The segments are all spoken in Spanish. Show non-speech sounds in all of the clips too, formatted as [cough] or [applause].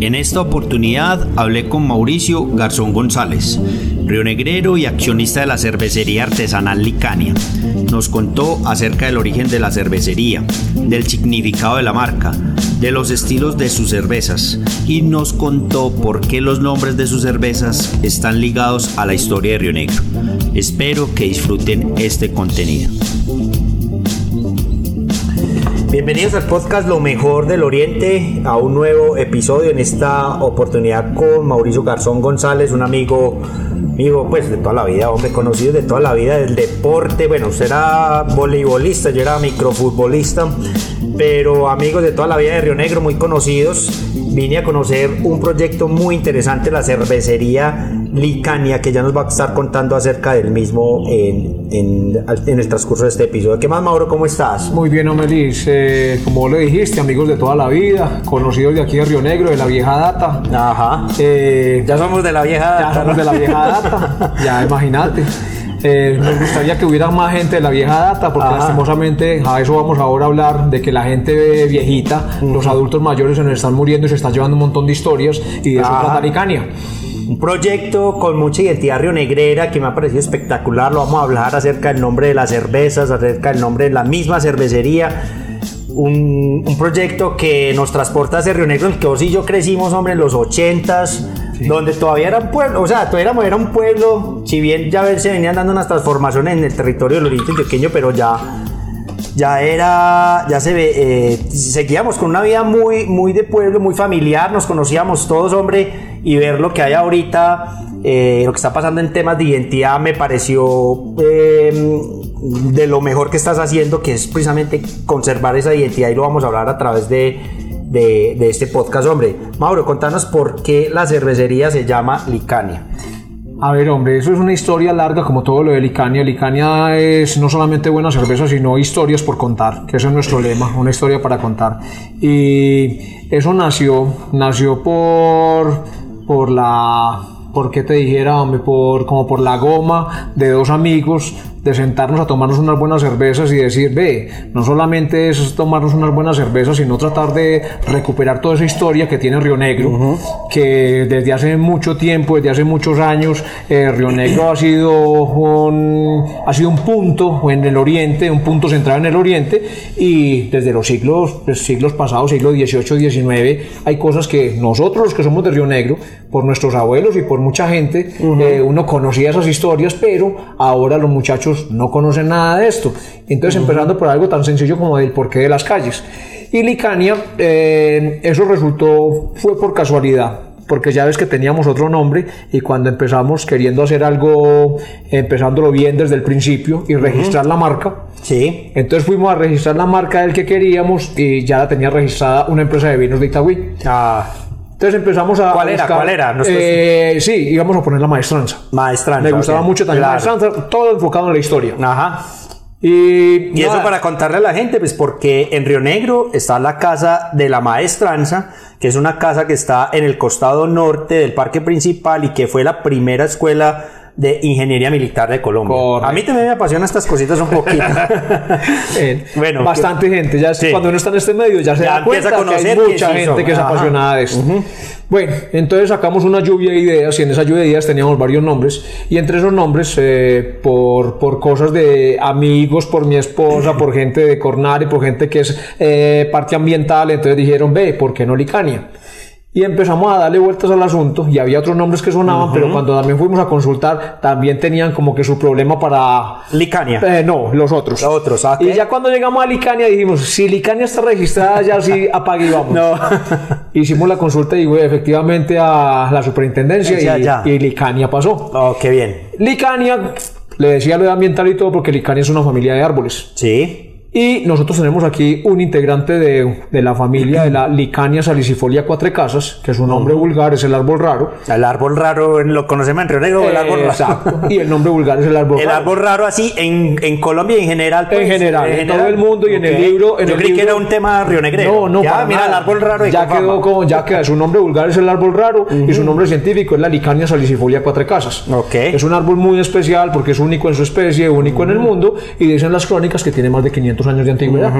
En esta oportunidad hablé con Mauricio Garzón González, rionegrero y accionista de la cervecería artesanal Licania. Nos contó acerca del origen de la cervecería, del significado de la marca, de los estilos de sus cervezas y nos contó por qué los nombres de sus cervezas están ligados a la historia de Río Negro. Espero que disfruten este contenido. Bienvenidos al podcast Lo Mejor del Oriente, a un nuevo episodio en esta oportunidad con Mauricio Garzón González, un amigo, amigo pues de toda la vida, hombre conocido de toda la vida del deporte. Bueno, usted era voleibolista, yo era microfutbolista, pero amigos de toda la vida de Río Negro, muy conocidos. Vine a conocer un proyecto muy interesante, la cervecería Licania, que ya nos va a estar contando acerca del mismo en, en, en el transcurso de este episodio. ¿Qué más, Mauro? ¿Cómo estás? Muy bien, Omelis. Eh, como vos le dijiste, amigos de toda la vida, conocidos de aquí de Río Negro, de la vieja data. Ajá. Eh, ya somos de la vieja data. Ya somos de la vieja data. [laughs] ya, imagínate. Eh, nos gustaría que hubiera más gente de la vieja data, porque Ajá. lastimosamente a eso vamos ahora a hablar, de que la gente viejita, los adultos mayores se nos están muriendo y se están llevando un montón de historias y de eso trata Licania. Un proyecto con mucha identidad rionegrera que me ha parecido espectacular. Lo vamos a hablar acerca del nombre de las cervezas, acerca del nombre de la misma cervecería. Un, un proyecto que nos transporta hacia Río Negro, en el que vos y yo crecimos, hombre, en los 80s, donde todavía era un pueblo, o sea, todavía era un pueblo, si bien ya se venían dando unas transformaciones en el territorio del Oriente Antioqueño, pero ya ya era, ya se ve, eh, seguíamos con una vida muy, muy de pueblo, muy familiar, nos conocíamos todos, hombre, y ver lo que hay ahorita, eh, lo que está pasando en temas de identidad me pareció eh, de lo mejor que estás haciendo, que es precisamente conservar esa identidad y lo vamos a hablar a través de, de, de este podcast, hombre. Mauro, contanos por qué la cervecería se llama Licania. A ver, hombre, eso es una historia larga como todo lo de Licania. Licania es no solamente buena cerveza, sino historias por contar, que ese es nuestro lema, una historia para contar. Y eso nació, nació por, por la, por qué te dijera, hombre, por, como por la goma de dos amigos de sentarnos a tomarnos unas buenas cervezas y decir, ve, no solamente es tomarnos unas buenas cervezas, sino tratar de recuperar toda esa historia que tiene Río Negro, que desde hace mucho tiempo, desde hace muchos años, eh, Río Negro ha sido, un, ha sido un punto en el oriente, un punto central en el oriente, y desde los siglos, los siglos pasados, siglo XVIII, XIX, hay cosas que nosotros los que somos de Río Negro, por nuestros abuelos y por mucha gente, eh, uno conocía esas historias, pero ahora los muchachos no conocen nada de esto. Entonces, empezando por algo tan sencillo como el porqué de las calles. Y Licania, eh, eso resultó, fue por casualidad, porque ya ves que teníamos otro nombre y cuando empezamos queriendo hacer algo, empezándolo bien desde el principio y registrar la marca, Sí. entonces fuimos a registrar la marca del que queríamos y ya la tenía registrada una empresa de vinos de Itagüí. Ah, Entonces empezamos a. ¿Cuál era? buscar- ¿Cuál era? Eh, sí, íbamos a poner la maestranza. maestranza. Me gustaba mucho también la maestranza, todo enfocado en la historia. Ajá. Y, Y eso para contarle a la gente, pues porque en Río Negro está la casa de la maestranza, que es una casa que está en el costado norte del parque principal y que fue la primera escuela de ingeniería militar de Colombia. Correcto. A mí también me apasionan estas cositas un poquito. [laughs] eh, [laughs] Bueno, bastante gente. Ya es- Sí. cuando uno está en este medio ya se Ya da cuenta a que conocer hay que mucha sí gente son. que es Ajá. apasionada de esto. Bueno, entonces sacamos una lluvia de ideas y en esa lluvia de ideas teníamos varios nombres y entre esos nombres, eh, por, por cosas de amigos, por mi esposa, por gente de Cornari, por gente que es eh, parte ambiental, entonces dijeron, ve, ¿por qué no Licania? Y empezamos a darle vueltas al asunto y había otros nombres que sonaban, pero cuando también fuimos a consultar, también tenían como que su problema para... Licania. Eh, no, los otros. Los otros, ah, Y ya cuando llegamos a Licania dijimos, si Licania está registrada, ya sí [laughs] apague y vamos. No. [laughs] Hicimos la consulta y güey, efectivamente a la superintendencia Ya, y, ya. y Licania pasó. Oh, qué bien. Licania, le decía lo de ambiental y todo porque Licania es una familia de árboles. Sí. Y nosotros tenemos aquí un integrante de, de la familia de la Licania salicifolia cuatro casas, que es un nombre vulgar, es el árbol raro. El árbol raro lo conocemos en Río Negro, el árbol raro. Exacto. Y el nombre vulgar es el árbol [laughs] El raro. árbol raro así en, en Colombia y en general. pues, En general, en todo el mundo y en el libro- en Yo el creí que libro- era un tema rionegrero. No, no, Ya, para mira, nada. el árbol raro ya quedó como, ya queda, su nombre vulgar es el árbol raro y su nombre científico es la Licania salicifolia cuatro casas. Ok. Es un árbol muy especial porque es único en su especie, único en el mundo y dicen las crónicas que tiene más de 500 años de antigüedad.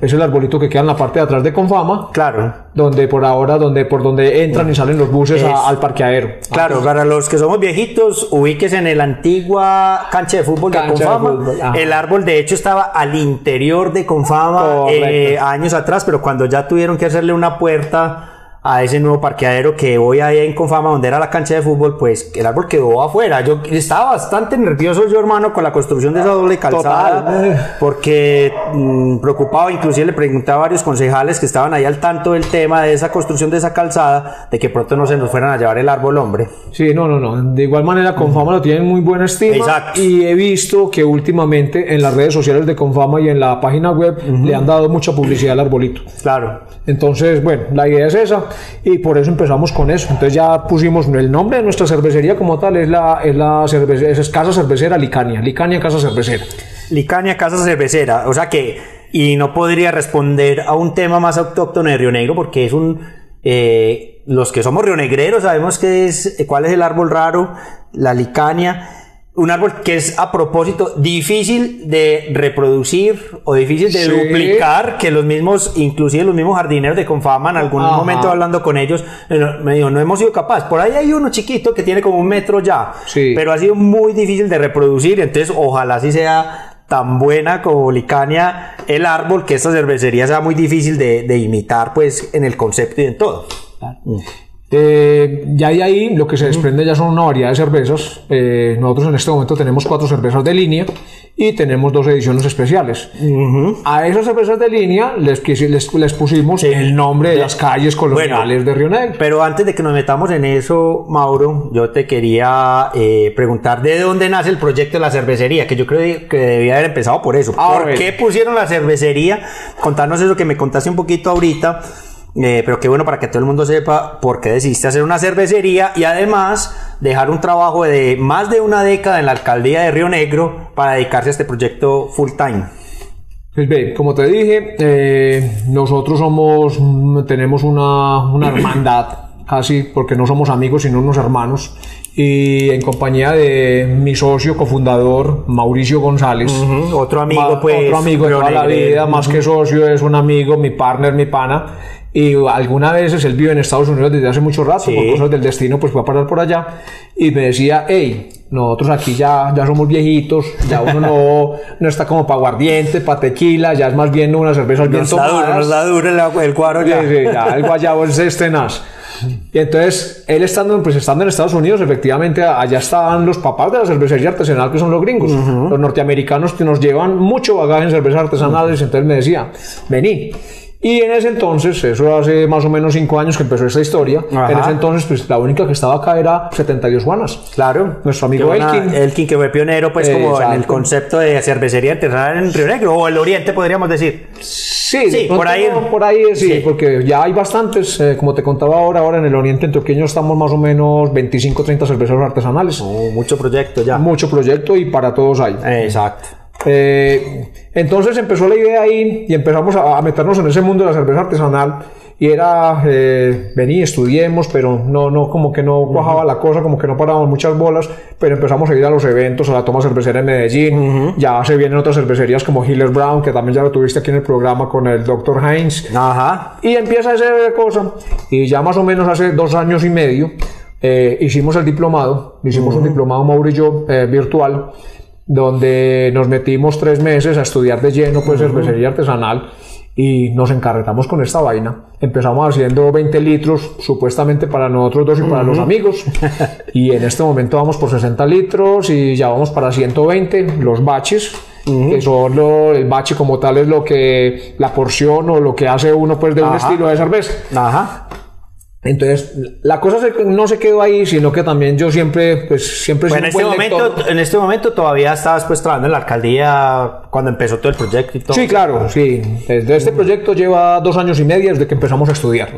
Es el arbolito que queda en la parte de atrás de Confama, Claro. donde por ahora, donde por donde entran y salen los buses a- al parqueadero. Claro, para los que somos viejitos, ubiques en el antigua cancha de fútbol de Cancha de Confama. fútbol, ajá. el árbol, de hecho, estaba al interior de Confama eh, años atrás, pero cuando ya tuvieron que hacerle una puerta a ese nuevo parqueadero que hoy hay en Confama, donde era la cancha de fútbol, pues el árbol quedó afuera. Yo estaba bastante nervioso yo, hermano, con la construcción de esa doble calzada, Total. porque mm, preocupado, inclusive le pregunté a varios concejales que estaban ahí al tanto del tema de esa construcción de esa calzada, de que pronto no se nos fueran a llevar el árbol, hombre. Sí, no, no, no. De igual manera, Confama lo tienen muy buena estima. Exacto. Y he visto que últimamente en las redes sociales de Confama y en la página web le han dado mucha publicidad al arbolito. Claro. Entonces, bueno, la idea es esa y por eso empezamos con eso. Entonces ya pusimos el nombre de nuestra cervecería como tal, es la, es la es Casa Cervecera Licania. Licania Casa Cervecera. Licania Casa Cervecera. O sea que, y no podría responder a un tema más autóctono de Río Negro porque es un... eh, los que somos rionegreros sabemos que es, cuál es el árbol raro, la licania. Un árbol que es a propósito difícil de reproducir o difícil de Sí. duplicar, que los mismos, inclusive los mismos jardineros de Confama en algún Ajá. momento hablando con ellos, eh, me dijo, no hemos sido capaces. Por ahí hay uno chiquito que tiene como un metro ya, Sí. pero ha sido muy difícil de reproducir, entonces ojalá sí sea tan buena como Licania el árbol que esta cervecería sea muy difícil de, de imitar pues en el concepto y en todo. Eh, ya de ahí lo que se desprende ya son una variedad de cervezas. Eh, nosotros en este momento tenemos cuatro cervezas de línea y tenemos dos ediciones especiales. A esas cervezas de línea les, les, les pusimos el nombre de las calles coloniales de Río Negro. Pero antes de que nos metamos en eso, Mauro, yo te quería eh, preguntar de dónde nace el proyecto de la cervecería, que yo creo que debía haber empezado por eso. Ah, ¿Por bueno. qué pusieron la cervecería? Contarnos eso que me contaste un poquito ahorita. Eh, pero qué bueno para que todo el mundo sepa por qué decidiste hacer una cervecería y además dejar un trabajo de más de una década en la alcaldía de Río Negro para dedicarse a este proyecto full time. Pues ve, como te dije, eh, nosotros somos, mm, tenemos una, una hermandad, casi, porque no somos amigos, sino unos hermanos, y en compañía de mi socio cofundador, Mauricio González. Ujú, Otro amigo, pues. Otro amigo de toda la vida, más que socio, es un amigo, mi partner, mi pana. Y algunas veces él vive en Estados Unidos desde hace mucho rato, Sí. por cosas del destino, pues fue a parar por allá. Y me decía, hey, nosotros aquí ya, ya somos viejitos, ya uno no, [laughs] no está como para aguardiente, para tequila, ya es más bien unas cervezas bien da duro, tomadas. nos da duro el, el cuadro ya. Sí, sí, ya, el [laughs] guayabo es es tenaz. Y entonces, él estando, pues, estando en Estados Unidos, efectivamente, allá estaban los papás de la cervecería artesanal, que son los gringos, los norteamericanos que nos llevan mucho bagaje en cervezas artesanales. Entonces me decía, vení. Y en ese entonces, eso hace más o menos cinco años que empezó esta historia, Ajá. en ese entonces, pues la única que estaba acá era 72 Juanas. Claro. Nuestro amigo Elkin. Elkin, que fue pionero, pues, como en el concepto de cervecería artesanal en Río Negro, o el Oriente, podríamos decir. Sí, Sí, por ahí- no, por ahí sí, sí. porque ya hay bastantes, eh, como te contaba ahora, ahora en el Oriente Antioqueño estamos más o menos 25, 30 cerveceros artesanales. Oh, mucho proyecto ya. Mucho proyecto y para todos hay. Exacto. Eh, entonces empezó la idea ahí y empezamos a, a meternos en ese mundo de la cerveza artesanal y era, eh, vení, estudiemos, pero no, no, como que no cuajaba la cosa, como que no parábamos muchas bolas, pero empezamos a ir a los eventos, a la toma cervecera en Medellín, ya se vienen otras cervecerías como Hiller Brown, que también ya lo tuviste aquí en el programa con el Dr. Heinz, Ajá. y empieza esa cosa. Y ya más o menos hace dos años y medio eh, hicimos el diplomado. Hicimos un diplomado, Mauro y yo, eh, virtual, donde nos metimos tres meses a estudiar de lleno, pues, cervecería artesanal. Y nos encarretamos con esta vaina. Empezamos haciendo 20 litros, supuestamente para nosotros dos y para los amigos. [laughs] y en este momento vamos por 60 litros y ya vamos para 120, los baches que son lo- el bache como tal es lo que la porción o lo que hace uno pues de un Ajá. estilo de cerveza. Ajá. Entonces, la cosa se- no se quedó ahí, sino que también yo siempre, pues, siempre Bueno, en este, momento, en este momento todavía estabas pues trabajando en la alcaldía cuando empezó todo el proyecto y todo. Sí, claro, sí. Desde este proyecto lleva dos años y medio desde que empezamos a estudiar.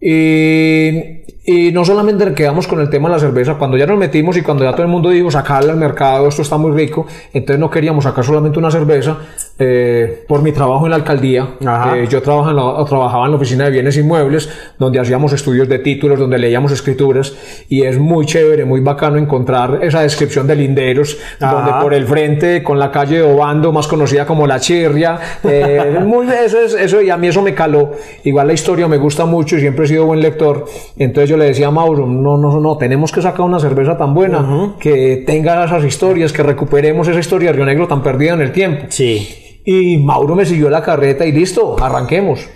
Y, y no solamente quedamos con el tema de la cerveza, cuando ya nos metimos y cuando ya todo el mundo dijo sacarla al mercado, esto está muy rico, entonces no queríamos sacar solamente una cerveza. eh, por mi trabajo en la alcaldía, eh, yo trabajo en la- trabajaba en la oficina de bienes inmuebles, donde hacíamos estudios de títulos, donde leíamos escrituras, y es muy chévere, muy bacano encontrar esa descripción de linderos, Ajá. donde por el frente, con la calle de Obando, más conocida como La Chirria, eh, muy, eso, es, eso, y a mí eso me caló. Igual la historia me gusta mucho y siempre he sido buen lector. Entonces yo le decía a Mauro, no, no, no, tenemos que sacar una cerveza tan buena, que tenga esas historias, que recuperemos esa historia de Río Negro tan perdida en el tiempo. Sí. Y Mauro me siguió la carreta y listo, arranquemos.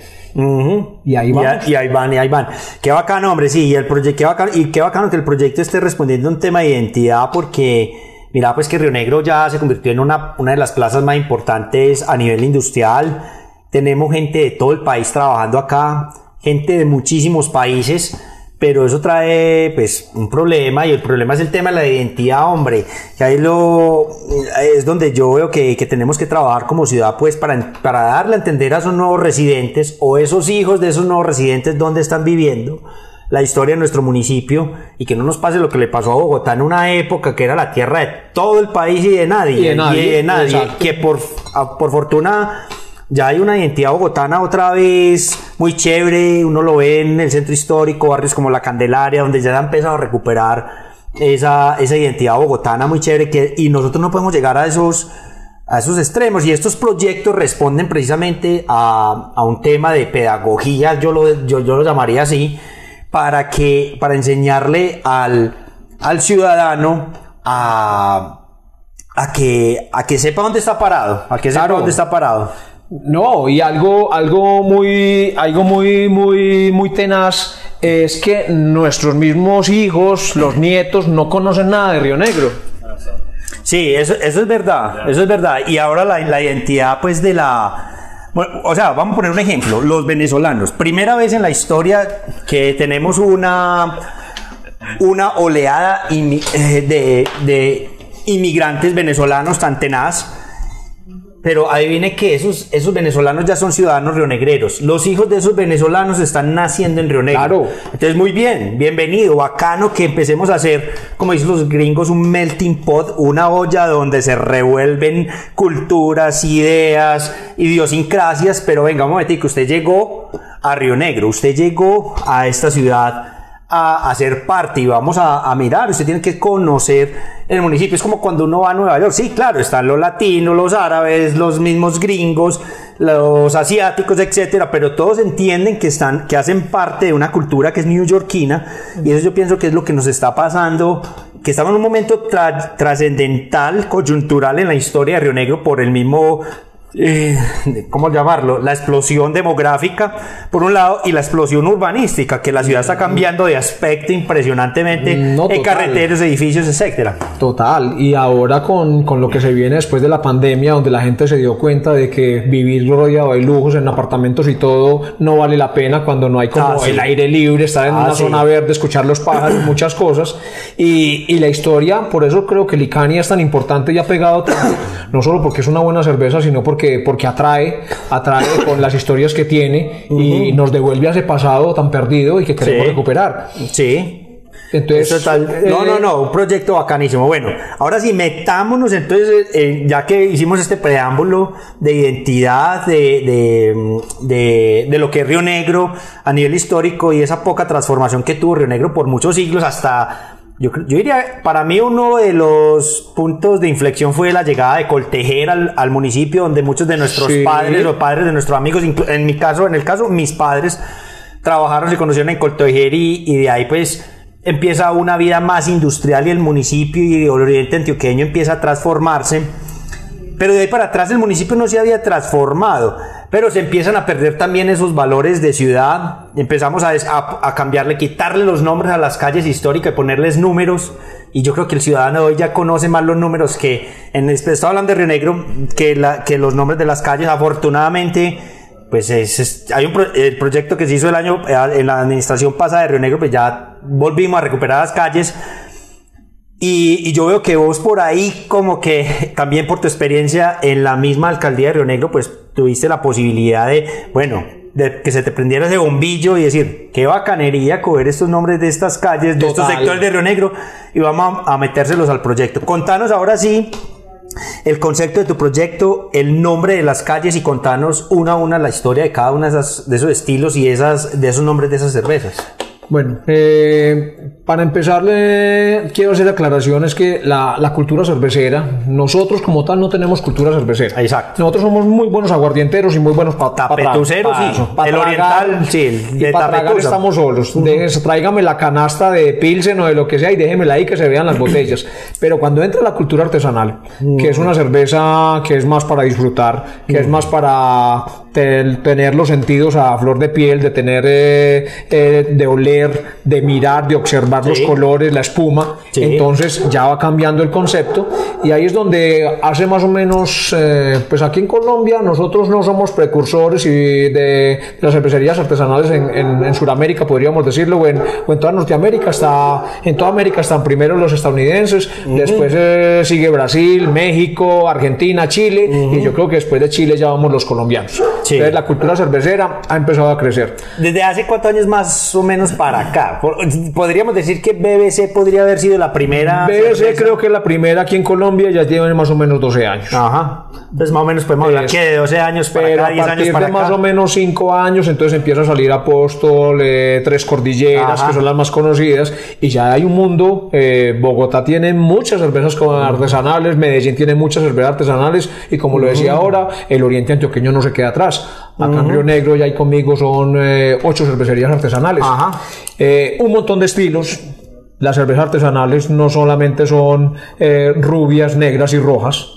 Y ahí vamos. y ahí van, y ahí van. Qué bacano, hombre, sí, y el proyecto, qué bacano, y qué bacano que el proyecto esté respondiendo a un tema de identidad, porque mira, pues que Río Negro ya se convirtió en una, una de las plazas más importantes a nivel industrial. Tenemos gente de todo el país trabajando acá, gente de muchísimos países, pero eso trae pues un problema y el problema es el tema de la identidad, hombre, que ahí lo es donde yo veo que, que tenemos que trabajar como ciudad pues para, para darle a entender a esos nuevos residentes o esos hijos de esos nuevos residentes dónde están viviendo la historia de nuestro municipio y que no nos pase lo que le pasó a Bogotá en una época que era la tierra de todo el país y de nadie, Y de nadie, exacto. que por, por fortuna ya hay una identidad bogotana otra vez muy chévere, uno lo ve en el centro histórico, barrios como La Candelaria, donde ya se ha empezado a recuperar esa, esa identidad bogotana muy chévere que, y nosotros no podemos llegar a esos, a esos extremos y estos proyectos responden precisamente a, a un tema de pedagogía, yo lo, yo, yo lo llamaría así, para, que, para enseñarle al, al ciudadano a, a, que, a que sepa dónde está parado, a que sepa Claro. dónde está parado. No, y algo, algo muy, algo muy, muy, muy tenaz es que nuestros mismos hijos, los nietos, no conocen nada de Río Negro. Sí, eso, eso es verdad, eso es verdad. Y ahora la, la identidad, pues, de la... Bueno, o sea, vamos a poner un ejemplo. Los venezolanos. Primera vez en la historia que tenemos una, una oleada inmi- eh, de, de inmigrantes venezolanos tan tenaz. Pero adivine que esos, esos venezolanos ya son ciudadanos rionegreros. Los hijos de esos venezolanos están naciendo en Río Negro. Claro. Entonces, muy bien, bienvenido, bacano que empecemos a hacer, como dicen los gringos, un melting pot, una olla donde se revuelven culturas, ideas, idiosincrasias. Pero venga, un momentico, usted llegó a Río Negro, usted llegó a esta ciudad a, a ser parte y vamos a, a mirar, usted tiene que conocer el municipio, es como cuando uno va a Nueva York, sí, claro, están los latinos, los árabes, los mismos gringos, los asiáticos, etcétera, pero todos entienden que están, que hacen parte de una cultura que es neoyorquina y eso yo pienso que es lo que nos está pasando, que estamos en un momento tra- trascendental, coyuntural en la historia de Río Negro por el mismo eh, ¿cómo llamarlo? La explosión demográfica, por un lado, y la explosión urbanística, que la ciudad está cambiando de aspecto impresionantemente No, en total. carreteros, edificios, etcétera. Total, y ahora con, con lo que se viene después de la pandemia, donde la gente se dio cuenta de que vivir rodeado de lujos en apartamentos y todo no vale la pena cuando no hay como Ah, sí. el aire libre, estar en Ah, una sí. zona verde, escuchar los pájaros, [coughs] muchas cosas. Y, y la historia, por eso creo que Licania es tan importante y ha pegado tanto, no solo porque es una buena cerveza, sino porque, porque atrae, atrae [coughs] con las historias que tiene y nos devuelve a ese pasado tan perdido y que queremos Sí. recuperar. Sí. Entonces, Eso tal- no, eh, no, no, un proyecto bacanísimo. Bueno, ahora sí, metámonos entonces, eh, ya que hicimos este preámbulo de identidad, de, de, de, de lo que es Río Negro a nivel histórico y esa poca transformación que tuvo Río Negro por muchos siglos hasta... Yo, yo diría, para mí uno de los puntos de inflexión fue la llegada de Coltejer al, al municipio, donde muchos de nuestros Sí. padres o padres de nuestros amigos, en mi caso, en el caso, mis padres, trabajaron, se conocieron en Coltejer y, y de ahí pues empieza una vida más industrial y el municipio y el oriente antioqueño empieza a transformarse. Pero de ahí para atrás el municipio no se había transformado, pero se empiezan a perder también esos valores de ciudad. Empezamos a, cambiarle, quitarle los nombres a las calles históricas y ponerles números. Y yo creo que el ciudadano hoy ya conoce más los números que, en, estaba hablando de Río Negro, que, los nombres de las calles. Afortunadamente, pues es, es- hay un el proyecto que se hizo el año eh, en la administración pasada de Río Negro, pues ya volvimos a recuperar las calles. Y, y yo veo que vos por ahí, como que [laughs] también por tu experiencia en la misma alcaldía de Río Negro, pues tuviste la posibilidad de, bueno, de que se te prendiera ese bombillo y decir, qué bacanería coger estos nombres de estas calles, de estos sectores de Río Negro y vamos a, a metérselos al proyecto. Contanos ahora sí el concepto de tu proyecto, el nombre de las calles y contanos una a una la historia de cada uno de, de esos estilos y esas, de esos nombres de esas cervezas. Bueno, eh, para empezar, quiero hacer aclaraciones que la, la cultura cervecera, nosotros como tal no tenemos cultura cervecera. Exacto. Nosotros somos muy buenos aguardienteros y muy buenos para Tapetuceros, sí. El oriental, sí, el Y de para tragar estamos solos. Déjese, tráigame la canasta de Pilsen o de lo que sea y déjemela ahí que se vean las botellas. Pero cuando entra la cultura artesanal, que es una cerveza que es más para disfrutar, que es más para te- tener los sentidos a flor de piel, de tener, eh, eh, de oler, de mirar, de observar los colores, la espuma. Sí. Entonces ya va cambiando el concepto y ahí es donde hace más o menos, eh, pues aquí en Colombia nosotros no somos precursores y de, de las cervecerías artesanales en, en, en Sudamérica, podríamos decirlo, o en, o en toda Norteamérica, está, en toda América están primero los estadounidenses, después eh, sigue Brasil, México, Argentina, Chile y yo creo que después de Chile ya vamos los colombianos. Sí. Entonces la cultura cervecera ha empezado a crecer. ¿Desde hace cuántos años más o menos para acá? Podríamos decir que BBC podría haber sido la primera. BBC cerveza. creo que la primera aquí en Colombia ya tiene más o menos 12 años. Ajá. Entonces más o menos podemos hablar Es- que de 12 años para Pero acá, a 10 años partir para de acá. más o menos 5 años, entonces empieza a salir Apóstol, eh, Tres Cordilleras, Ajá. que son las más conocidas, y ya hay un mundo. eh, Bogotá tiene muchas cervezas artesanales, Medellín tiene muchas cervezas artesanales, y como lo decía ahora, el Oriente Antioqueño no se queda atrás. Acá en Río Negro ya hay conmigo son eh, ocho cervecerías artesanales. Ajá. Eh, un montón de estilos. Las cervezas artesanales no solamente son eh, rubias, negras y rojas.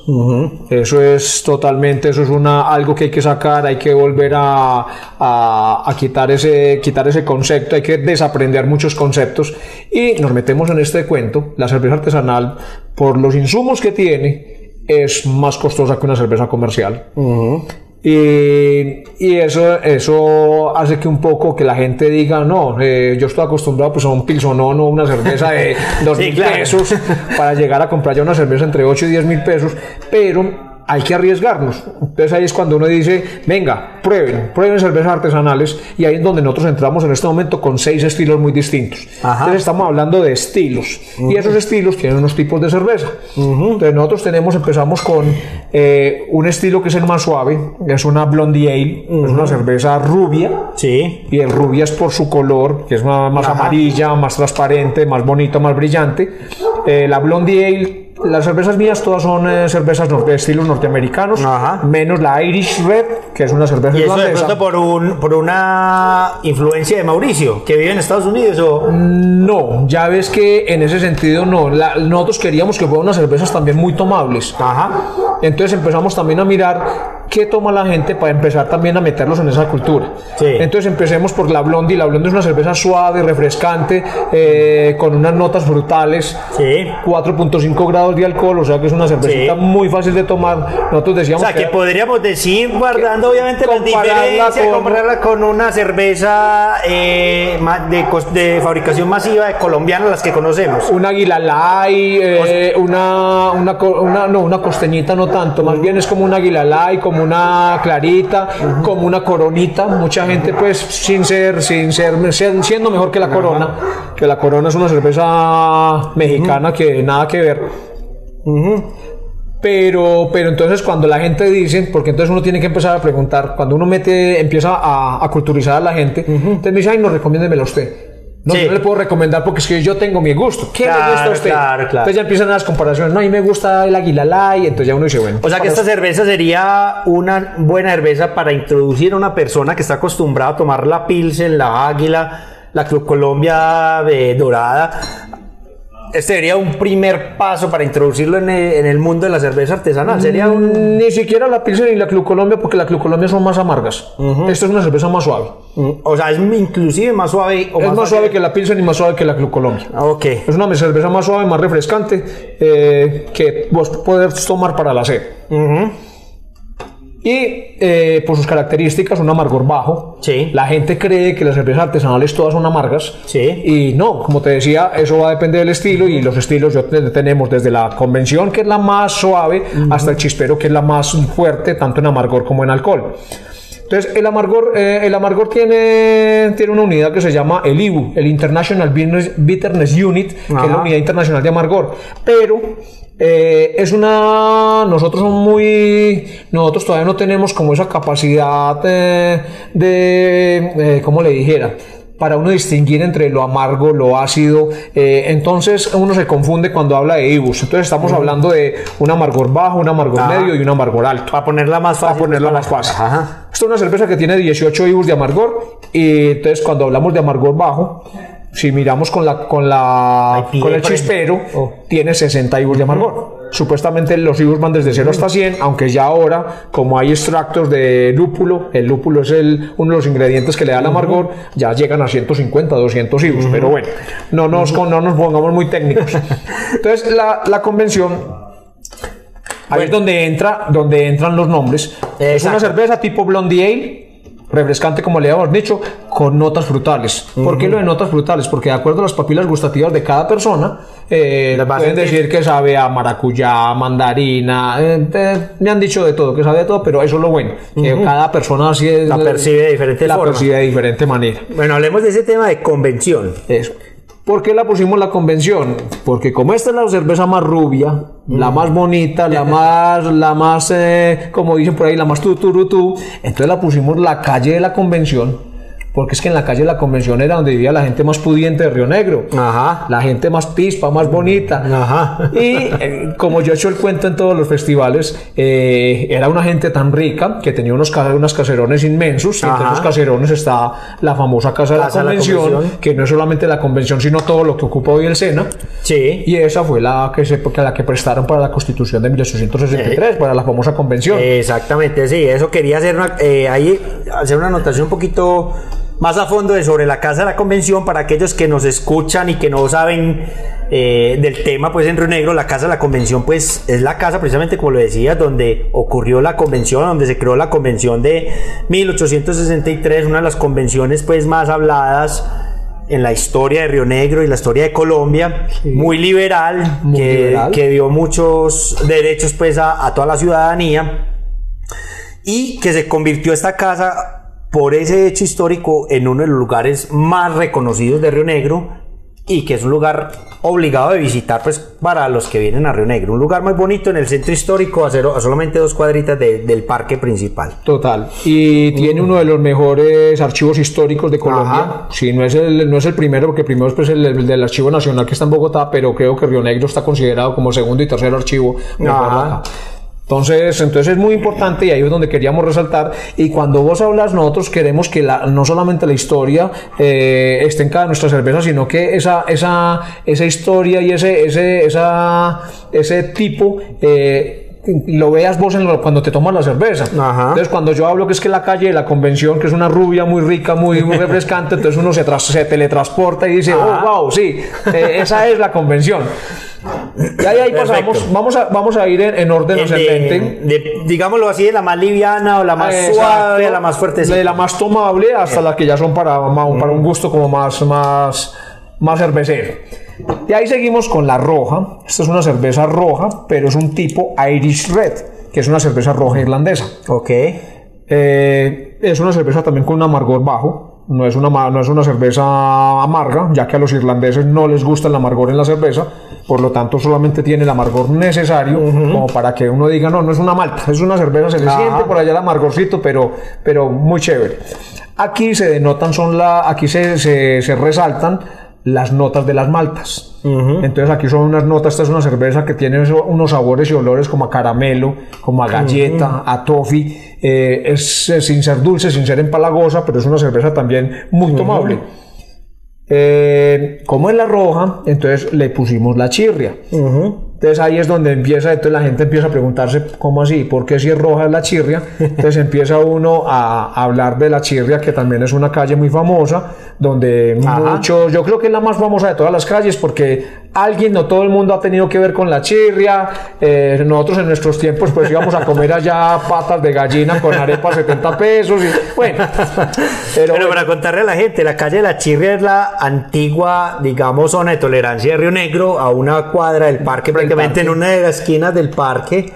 Eso es totalmente, eso es una, algo que hay que sacar, hay que volver a, a- a quitar, ese, quitar ese concepto, hay que desaprender muchos conceptos y nos metemos en este cuento. La cerveza artesanal, por los insumos que tiene, es más costosa que una cerveza comercial. Y, y eso, eso hace que un poco que la gente diga, no, eh, yo estoy acostumbrado pues a un pilsonón o una cerveza de [laughs] dos Sí, mil claro. pesos para llegar a comprar ya una cerveza entre 8 y 10 mil pesos, pero hay que arriesgarnos. Entonces ahí es cuando uno dice, venga, prueben, prueben cervezas artesanales y ahí es donde nosotros entramos en este momento con seis estilos muy distintos. Ajá. Entonces estamos hablando de estilos y esos estilos tienen unos tipos de cerveza. Entonces nosotros tenemos, empezamos con eh, un estilo que es el más suave, es una Blondie Ale, es una cerveza rubia. Sí. Y el rubia es por su color, que es más, amarilla, más transparente, más bonita, más brillante. Eh, la Blondie Ale, las cervezas mías todas son eh, cervezas nor- de estilos norteamericanos, Ajá. menos la Irish Red, que es una cerveza Y eso de pronto por, un, por una influencia de Mauricio, que vive en Estados Unidos o... No, ya ves que en ese sentido no. La- nosotros queríamos que fueran unas cervezas también muy tomables. Ajá. Entonces empezamos también a mirar qué toma la gente para empezar también a meterlos en esa cultura. Sí. Entonces empecemos por la Blondie. La Blondie es una cerveza suave, refrescante, eh, con unas notas frutales. Sí. 4.5 grados de alcohol, o sea que es una cervecita Sí. muy fácil de tomar. Nosotros O decíamos sea, que podríamos decir, guardando obviamente las diferencias, con- compararla con una cerveza eh, de, fabricación masiva de colombiana, las que conocemos. eh, una, una, una- no, una costeñita no tanto, más bien es como un águila light, como una clarita, como una coronita. Mucha gente, pues, sin ser, sin ser, ser- siendo mejor que la corona, que la corona es una cerveza mexicana que nada que ver. Pero, pero entonces cuando la gente dice, porque entonces uno tiene que empezar a preguntar, cuando uno mete, empieza a, a culturizar a la gente, entonces me dice, ay, no, recomiéndemelo usted. No, Sí. yo no le puedo recomendar porque es que yo tengo mi gusto. ¿Qué le Claro, gusta a usted? claro, claro. Entonces ya empiezan las comparaciones. No, a mí me gusta el Águila Light. Entonces ya uno dice, bueno. O sea que esta eso- cerveza sería una buena cerveza para introducir a una persona que está acostumbrada a tomar la Pilsen, la Águila, la Club Colombia eh, dorada. Este sería un primer paso para introducirlo en el, en el mundo de la cerveza artesanal. Sería un... Ni siquiera la Pilsen ni la Club Colombia porque la Club Colombia son más amargas. Esto es una cerveza más suave. O sea, es inclusive más suave. O es más suave que la Pilsen y más suave que la Club Colombia. Ok. Es una cerveza más suave, más refrescante, eh, que vos podés tomar para la sed. Ujú. Y eh, por sus características, un amargor bajo. Sí. La gente cree que las cervezas artesanales todas son amargas. Sí. Y no, como te decía, eso va a depender del estilo. Y los estilos yo te- tenemos desde la convención, que es la más suave, hasta el chispero, que es la más fuerte, tanto en amargor como en alcohol. Entonces, el amargor, eh, el amargor tiene, tiene una unidad que se llama el IBU, el International Bitterness, Bitterness Unit, que es la Ajá. unidad internacional de amargor. Pero eh, es una. Nosotros somos muy. Nosotros todavía no tenemos como esa capacidad eh, de. eh, ¿Cómo le dijera? Para uno distinguir entre lo amargo, lo ácido. eh, entonces uno se confunde cuando habla de IBUs. Entonces estamos hablando de un amargor bajo, un amargor Ajá. medio y un amargor alto. Para ponerla más Para fácil. ponerla más fácil. Ajá. Esta es una cerveza que tiene 18 IBUs de amargor. Y entonces, cuando hablamos de amargor bajo, si miramos con la con la IPA, con el chispero, ejemplo. tiene 60 IBUs de amargor. Supuestamente los IBUs van desde 0 hasta 100, aunque ya ahora, como hay extractos de lúpulo, el lúpulo es el, uno de los ingredientes que le da el amargor, ya llegan a 150, 200 IBUs. Pero bueno, no nos, no nos pongamos muy técnicos. [laughs] Entonces, la, la convención Ahí es donde, entra, donde entran los nombres. Es una cerveza tipo Blondie Ale, refrescante como le habíamos dicho, con notas frutales. ¿Por qué lo de notas frutales? Porque de acuerdo a las papilas gustativas de cada persona, eh, pueden decir que sabe a maracuyá, mandarina, eh, eh, me han dicho de todo, que sabe de todo, pero eso es lo bueno, que cada persona así es, La percibe de diferente la forma. percibe de diferente manera. Bueno, hablemos de ese tema de convención. Eso. ¿Por qué la pusimos la convención? Porque como esta es la cerveza más rubia, la más bonita, la [laughs] más, la más, eh, como dicen por ahí, la más tuturutú, entonces la pusimos la calle de la convención, porque es que en la calle de la convención era donde vivía la gente más pudiente de Río Negro. Ajá. La gente más pispa, más bonita. Ajá. [laughs] Y eh, como yo he hecho el cuento en todos los festivales, eh, era una gente tan rica que tenía unos, unos caserones inmensos. Y entre esos caserones está la famosa Casa de la Casa de la Convención, Convención. que no es solamente la convención, sino todo lo que ocupa hoy el Sena. Sí. Y esa fue la que, se, la que prestaron para la constitución de 1863, para la famosa convención. Exactamente, sí, eso quería hacer una, eh, ahí hacer una anotación un poquito más a fondo de sobre la casa de la convención para aquellos que nos escuchan y que no saben eh, del tema, pues en Río Negro, la casa de la convención, pues es la casa precisamente como lo decía, donde ocurrió la convención, donde se creó la convención de 1863, una de las convenciones pues más habladas en la historia de Río Negro y la historia de Colombia, muy liberal, Muy que, liberal. que dio muchos derechos pues a, a toda la ciudadanía y que se convirtió esta casa por ese hecho histórico en uno de los lugares más reconocidos de Río Negro y que es un lugar obligado de visitar pues para los que vienen a Río Negro. Un lugar muy bonito en el centro histórico, a, cero- a solamente dos cuadritas de- del parque principal. Total. Y tiene uno de los mejores archivos históricos de Colombia. Ajá. Sí, no es el, no es el primero, porque primero es pues, el, el del Archivo Nacional que está en Bogotá, pero creo que Río Negro está considerado como segundo y tercer archivo mejor acá. Entonces, entonces es muy [clears throat] importante y ahí es donde queríamos resaltar. Y cuando vos hablas, nosotros queremos que la, no solamente la historia eh, esté en cada nuestra cerveza, sino que esa, esa, esa historia y ese, ese, esa, ese tipo eh, lo veas vos en lo- cuando te tomas la cerveza. Ajá. Entonces, cuando yo hablo que es que la calle de la convención, que es una rubia muy rica, muy, muy refrescante, [laughs] entonces uno se, tras- se teletransporta y dice, Ajá. oh, wow, sí, eh, esa es la convención. Y ahí, pasamos, vamos a, vamos a ir en, en orden De- ascendente. de- digámoslo así, de la más liviana o la más Exacto. suave a la más fuerte. De la más tomable hasta las que ya son para, para un gusto como más, más, más cervecero. Y ahí seguimos con la roja. Esta es una cerveza roja, pero es un tipo Irish Red, que es una cerveza roja irlandesa. Ok. Eh, es una cerveza también con un amargor bajo. No es, una, no es una cerveza amarga, ya que a los irlandeses no les gusta el amargor en la cerveza. Por lo tanto, solamente tiene el amargor necesario como para que uno diga, no, no es una malta, es una cerveza, se le Ajá. siente por allá el amargorcito, pero, pero muy chévere. Aquí se denotan, son la, aquí se, se, se resaltan las notas de las maltas. Entonces aquí son unas notas, esta es una cerveza que tiene unos sabores y olores como a caramelo, como a galleta, a toffee. Eh, es, eh, sin ser dulce, sin ser empalagosa, pero es una cerveza también muy tomable. Eh, como es la roja, entonces le pusimos la chirria. Entonces ahí es donde empieza, entonces la gente empieza a preguntarse, ¿cómo así? ¿Por qué si es roja es la chirria? Entonces empieza uno a, hablar de la chirria, que también es una calle muy famosa, donde muchos, yo creo que es la más famosa de todas las calles, porque alguien, no todo el mundo ha tenido que ver con la chirria. Eh, nosotros en nuestros tiempos pues íbamos a comer allá patas de gallina con arepas 70 pesos y bueno. Pero, para contarle a la gente, la calle de la chirria es la antigua, digamos, zona de tolerancia de Río Negro a una cuadra del parque, prácticamente en una de las esquinas del parque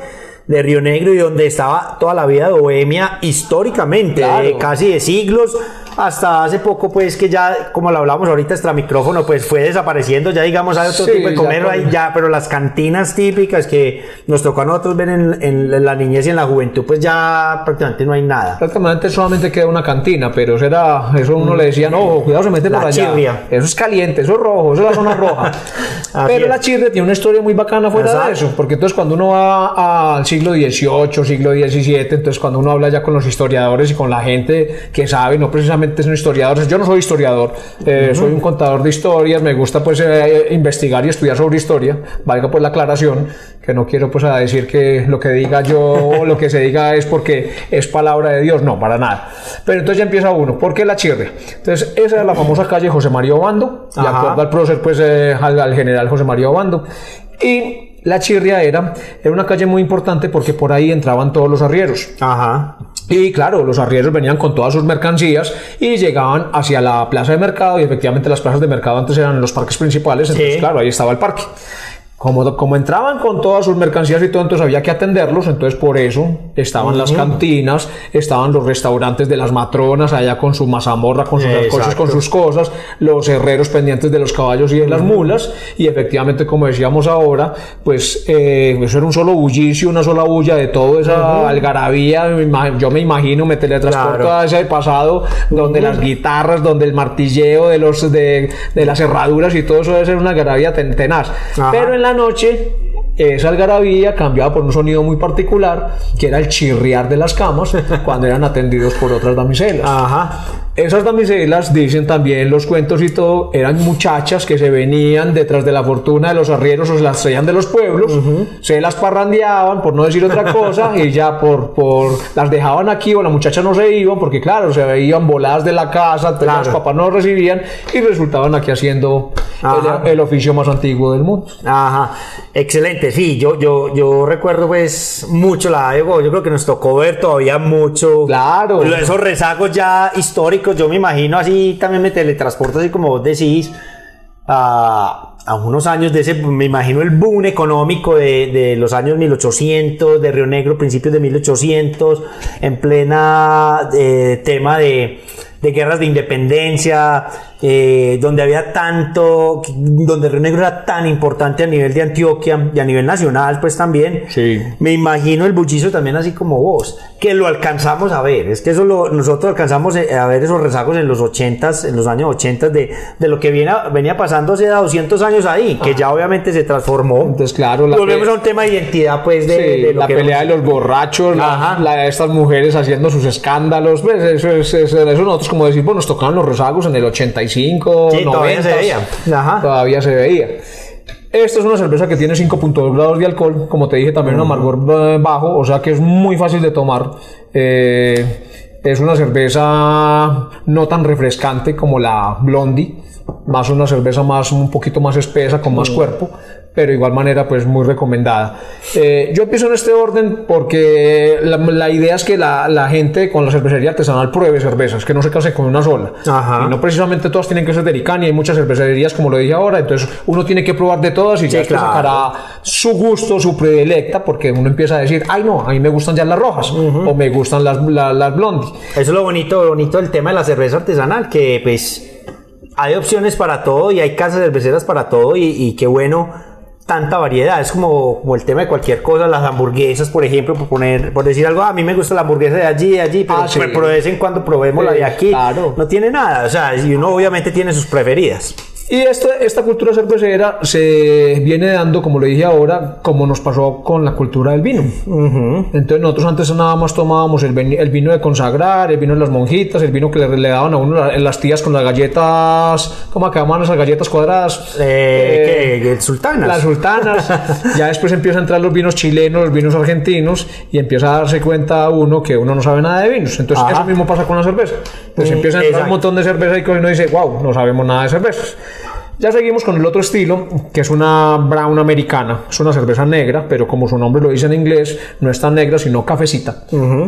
de Río Negro y donde estaba toda la vida de Bohemia históricamente, casi de siglos hasta hace poco, pues que ya, como lo hablamos ahorita, extra micrófono, pues fue desapareciendo, ya digamos, hay otro tipo de comer ahí ya, pero las cantinas típicas que nos tocó a nosotros ver en, la niñez y en la juventud, pues ya prácticamente no hay nada. Prácticamente solamente queda una cantina, pero eso era, eso uno le decía, no, cuidado, se mete por allá. Eso es caliente, eso es rojo, eso es la zona roja. [laughs] pero la chirria tiene una historia muy bacana fuera de eso, porque entonces cuando uno va al siglo XVIII, siglo XVII, entonces cuando uno habla ya con los historiadores y con la gente que sabe, no precisamente es un historiador. Yo no soy historiador, eh, soy un contador de historias, me gusta pues eh, investigar y estudiar sobre historia, valga pues la aclaración, que no quiero pues a decir que lo que diga yo o lo que se diga es porque es palabra de Dios, no, para nada. Pero entonces ya empieza uno, ¿por qué la chirria? Entonces esa es la famosa calle José María Obando, y acuerdo al prócer pues eh, al, general José María Obando. Y la Chirria era, era una calle muy importante porque por ahí entraban todos los arrieros. Ajá. Y claro, los arrieros venían con todas sus mercancías y llegaban hacia la plaza de mercado y efectivamente las plazas de mercado antes eran los parques principales, entonces claro, ahí estaba el parque. Como, como entraban con todas sus mercancías y todo, entonces había que atenderlos, entonces por eso estaban las cantinas, estaban los restaurantes de las matronas allá con su mazamorra, con sus cosas, con sus cosas, los herreros pendientes de los caballos y de las mulas, y efectivamente, como decíamos ahora, pues eh, eso era un solo bullicio, una sola bulla de toda esa algarabía, yo me imagino, me teletransporto a ese pasado, donde las guitarras, donde el martilleo de, los, de, de las herraduras y todo eso debe ser una algarabía tenaz. Pero en la noche esa algarabía cambiaba por un sonido muy particular, que era el chirriar de las camas cuando eran atendidos por otras damiselas. Ajá. Esas damiselas, dicen también los cuentos y todo, eran muchachas que se venían detrás de la fortuna de los arrieros o se las traían de los pueblos, se las parrandeaban, por no decir otra cosa, y ya por, por las dejaban aquí o la muchacha no se iban, porque claro, se veían voladas de la casa, los papás no recibían y resultaban aquí haciendo el, el, oficio más antiguo del mundo. Ajá, excelente, sí, yo, yo, yo recuerdo pues mucho la yo creo que nos tocó ver todavía mucho. Claro. Esos rezagos ya históricos yo me imagino así, también me teletransporto así como vos decís, a, a unos años de ese, me imagino el boom económico de, de, los años 1800, de Río Negro, principios de 1800, en plena eh, tema de, de guerras de independencia, eh, donde había tanto, donde Río Negro era tan importante a nivel de Antioquia y a nivel nacional, pues también. Sí. Me imagino el bullizo también así como vos, que lo alcanzamos a ver. Es que eso lo, nosotros alcanzamos eh, a ver esos rezagos en los 80 en los años 80 de, de lo que viene, venía pasando hace 200 años ahí, que ya obviamente se transformó. Entonces, claro, volvemos a un tema de identidad, pues, de, la pelea de los borrachos, la, de estas mujeres haciendo sus escándalos, pues, eso, es, eso, nosotros como decir, bueno, nos tocaban los rezagos en el 85 todavía se veía. Todavía se veía. Esta es una cerveza que tiene 5.2 grados de alcohol, como te dije, también un amargor eh, bajo, o sea que es muy fácil de tomar. Eh, es una cerveza no tan refrescante como la Blondie, más una cerveza más un poquito más espesa, con más cuerpo pero de igual manera pues muy recomendada. Eh, yo empiezo en este orden porque la, idea es que la, la, gente con la cervecería artesanal pruebe cervezas, que no se case con una sola. Y no precisamente todas tienen que ser de Icani, hay muchas cervecerías como lo dije ahora, entonces uno tiene que probar de todas y ya sacará su gusto, su predilecta, porque uno empieza a decir, ay no, a mí me gustan ya las rojas o me gustan las, las, blondies. Eso es lo bonito, bonito del tema de la cerveza artesanal, que pues hay opciones para todo y hay casas cerveceras para todo y, y qué bueno tanta variedad. Es como, como, el tema de cualquier cosa, las hamburguesas, por ejemplo, por poner, por decir algo, ah, a mí me gusta la hamburguesa de allí, de allí, pero, ah, de vez en cuando probemos la de aquí. No tiene nada, o sea, y uno obviamente tiene sus preferidas. Y esta, esta cultura cervecera se viene dando, como le dije ahora, como nos pasó con la cultura del vino. Entonces nosotros antes nada más tomábamos el, el vino de consagrar, el vino de las monjitas, el vino que le, le daban a uno la- las tías con las galletas, ¿cómo que llaman esas galletas cuadradas? Eh, ¿qué? ¿Sultanas? Las sultanas. [laughs] ya después empiezan a entrar los vinos chilenos, los vinos argentinos y empieza a darse cuenta uno que uno no sabe nada de vinos. Entonces Ajá. eso mismo pasa con la cerveza. Entonces Mm, empieza a entrar un montón de cerveza y uno dice, wow, no sabemos nada de cervezas. Ya seguimos con el otro estilo, que es una brown americana. Es una cerveza negra, pero como su nombre lo dice en inglés, no es tan negra, sino cafecita.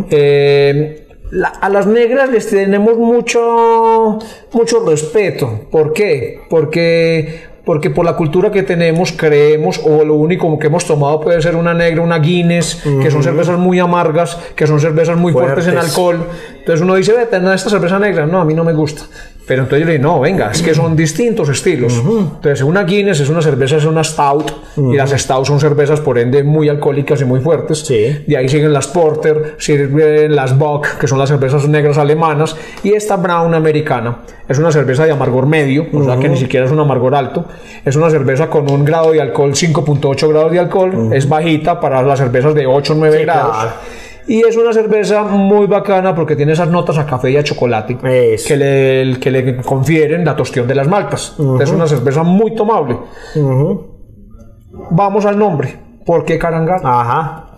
Eh, la- a las negras les tenemos mucho, mucho respeto. ¿Por qué? Porque, porque por la cultura que tenemos creemos, o lo único que hemos tomado puede ser una negra, una Guinness, que son cervezas muy amargas, que son cervezas muy fuertes, en Fuertes. alcohol. Entonces uno dice, vete, esta cerveza negra, no, a mí no me gusta. Pero entonces yo le digo, no, venga, es que son distintos estilos. Entonces una Guinness es una cerveza, es una Stout, y las Stout son cervezas por ende muy alcohólicas y muy fuertes. Sí. De ahí siguen las Porter, siguen las Bock, que son las cervezas negras alemanas, y esta Brown americana es una cerveza de amargor medio, o sea que ni siquiera es un amargor alto. Es una cerveza con un grado de alcohol, 5.8 grados de alcohol, es bajita para las cervezas de 8 o 9 Sí, grados. claro. Y es una cerveza muy bacana porque tiene esas notas a café y a chocolate Eso. que le, que le confieren la tostión de las maltas. Es una cerveza muy tomable. Vamos al nombre. ¿Por qué Carangal? Ajá.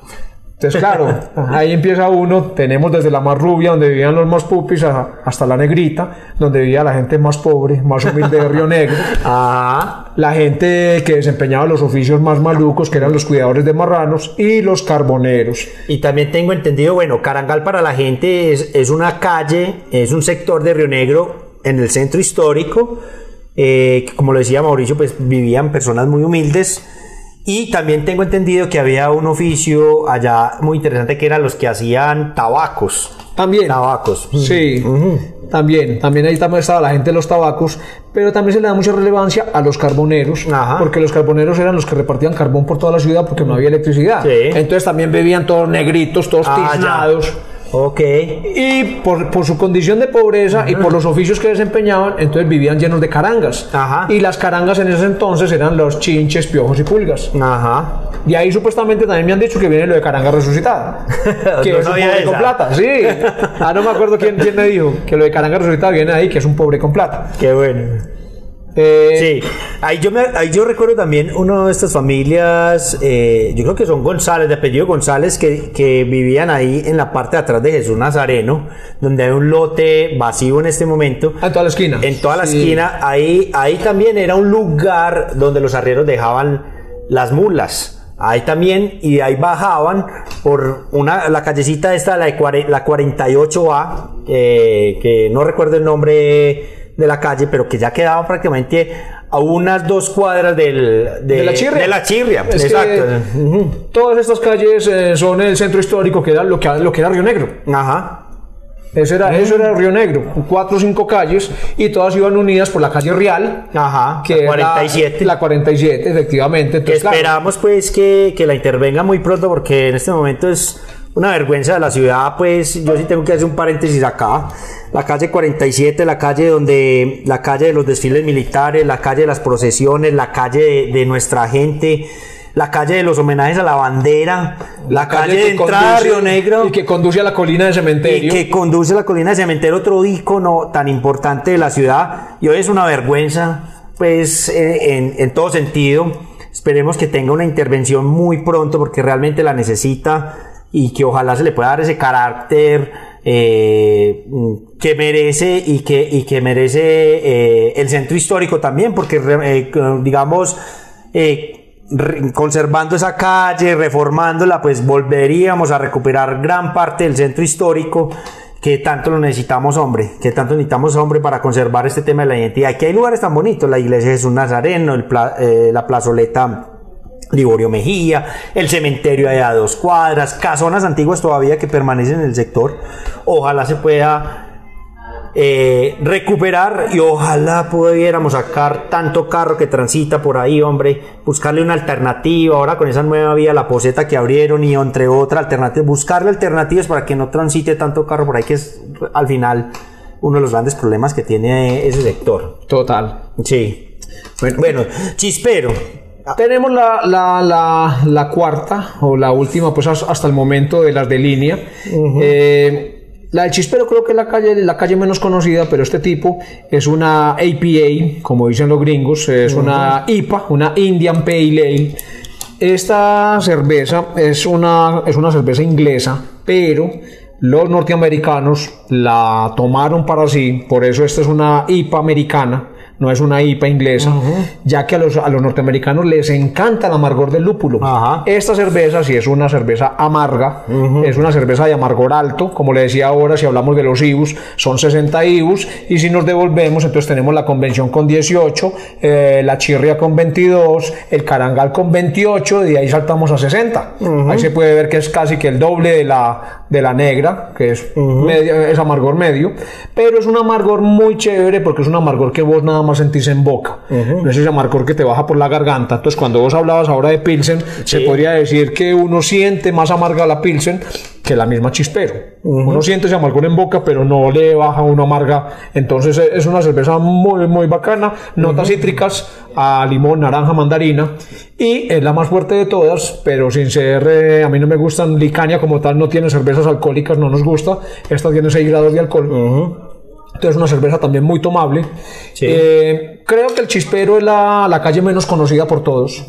Entonces, claro, [laughs] ahí empieza uno. Tenemos desde la más rubia, donde vivían los más pupis, hasta la negrita, donde vivía la gente más pobre, más humilde de Río Negro. Ajá. [laughs] La gente que desempeñaba los oficios más malucos, que eran los cuidadores de marranos y los carboneros. Y también tengo entendido, bueno, Carangal para la gente es, es una calle, es un sector de Río Negro en el centro histórico, eh, que como lo decía Mauricio, pues vivían personas muy humildes. Y también tengo entendido que había un oficio allá muy interesante que eran los que hacían tabacos. También. Tabacos. Sí, también, también ahí también estaba la gente de los tabacos, pero también se le da mucha relevancia a los carboneros, Ajá. porque los carboneros eran los que repartían carbón por toda la ciudad porque no había electricidad. Sí. Entonces también bebían todos negritos, todos Ah, ya. Ok. Y por, por su condición de pobreza y por los oficios que desempeñaban, entonces vivían llenos de carangas. Ajá. Y las carangas en ese entonces eran los chinches, piojos y pulgas. Ajá. Y ahí supuestamente también me han dicho que viene lo de caranga resucitada. [laughs] que No es un pobre con plata, sí. [laughs] Ah, no me acuerdo quién, quién me dijo que lo de caranga resucitada viene ahí, que es un pobre con plata. Qué bueno. Eh, Sí, ahí yo, me, ahí yo recuerdo también una de estas familias, eh, yo creo que son González, de apellido González, que, que vivían ahí en la parte de atrás de Jesús Nazareno, donde hay un lote vacío en este momento. En toda la esquina. En toda la Sí. esquina, ahí, ahí también era un lugar donde los arrieros dejaban las mulas. Ahí también, y ahí bajaban por una, la callecita esta, la, de la 48A, eh, que no recuerdo el nombre de la calle, pero que ya quedaba prácticamente a unas dos cuadras del, de, De la Chirria. de la Chirria, Es que exacto. Todas estas calles eh, son el centro histórico que era lo que, lo que era Río Negro. Ajá. Eso era, eso era Río Negro, cuatro o cinco calles y todas iban unidas por la calle Real, Ajá. que la era 47. La 47, efectivamente. Claro, esperamos pues que, que la intervenga muy pronto porque en este momento es una vergüenza de la ciudad, pues yo sí tengo que hacer un paréntesis acá. La calle 47, la calle donde la calle de los desfiles militares, la calle de las procesiones, la calle de, de nuestra gente, la calle de los homenajes a la bandera, la, calle, de entrada a Río Negro Y que conduce a la colina de y cementerio. que conduce a la colina de cementerio, otro ícono tan importante de la ciudad. Y hoy es una vergüenza, pues, eh, en, en todo sentido. Esperemos que tenga una intervención muy pronto porque realmente la necesita y que ojalá se le pueda dar ese carácter eh, que merece y que, y que merece eh, el centro histórico también, porque eh, digamos, conservando esa calle, reformándola, pues volveríamos a recuperar gran parte del centro histórico que tanto lo necesitamos, hombre, que tanto necesitamos, hombre, para conservar este tema de la identidad. Aquí hay lugares tan bonitos, la iglesia de Jesús Nazareno, la plazoleta Liborio Mejía, el cementerio de a dos cuadras, casonas antiguas todavía que permanecen en el sector. Ojalá se pueda eh, recuperar y ojalá pudiéramos sacar tanto carro que transita por ahí, hombre, buscarle una alternativa ahora con esa nueva vía, la poseta que abrieron y entre otras alternativas, buscarle alternativas para que no transite tanto carro por ahí, que es al final uno de los grandes problemas que tiene ese sector. Total. Sí. Bueno, bueno chispero. Tenemos la, la, la, la cuarta o la última, pues as- hasta el momento de las de línea. Eh, la del Chispero creo que es la calle, la calle menos conocida, pero este tipo es una APA, como dicen los gringos, es una IPA, una Indian Pale Ale. Esta cerveza es una, es una cerveza inglesa, pero los norteamericanos la tomaron para sí, por eso esta es una IPA americana, no es una IPA inglesa, ya que a los, a los norteamericanos les encanta el amargor del lúpulo. Esta cerveza sí es una cerveza amarga, es una cerveza de amargor alto, como le decía ahora, si hablamos de los IBUs, son 60 IBUs, y si nos devolvemos, entonces tenemos la convención con 18, eh, la chirria con 22, el carangal con 28, de ahí saltamos a 60. Ahí se puede ver que es casi que el doble de la, de la negra, que es, medio- es amargor medio, pero es un amargor muy chévere porque es un amargor que vos nada más sentís en boca. No es ese amargor que te baja por la garganta. Entonces, cuando vos hablabas ahora de Pilsen, se podría decir que uno siente más amarga la Pilsen que la misma chispero. Uno siente ese amargor en boca, pero no le baja a uno amarga. Entonces, eh, es una cerveza muy, muy bacana. Notas cítricas a limón, naranja, mandarina. Y es la más fuerte de todas, pero sin ser. eh, a mí no me gustan. Licania como tal no tiene cervezas alcohólicas, no nos gusta. Esta tiene 6 grados de alcohol. Entonces, una cerveza también muy tomable. Sí. Eh, creo que el chispero es la, la calle menos conocida por todos.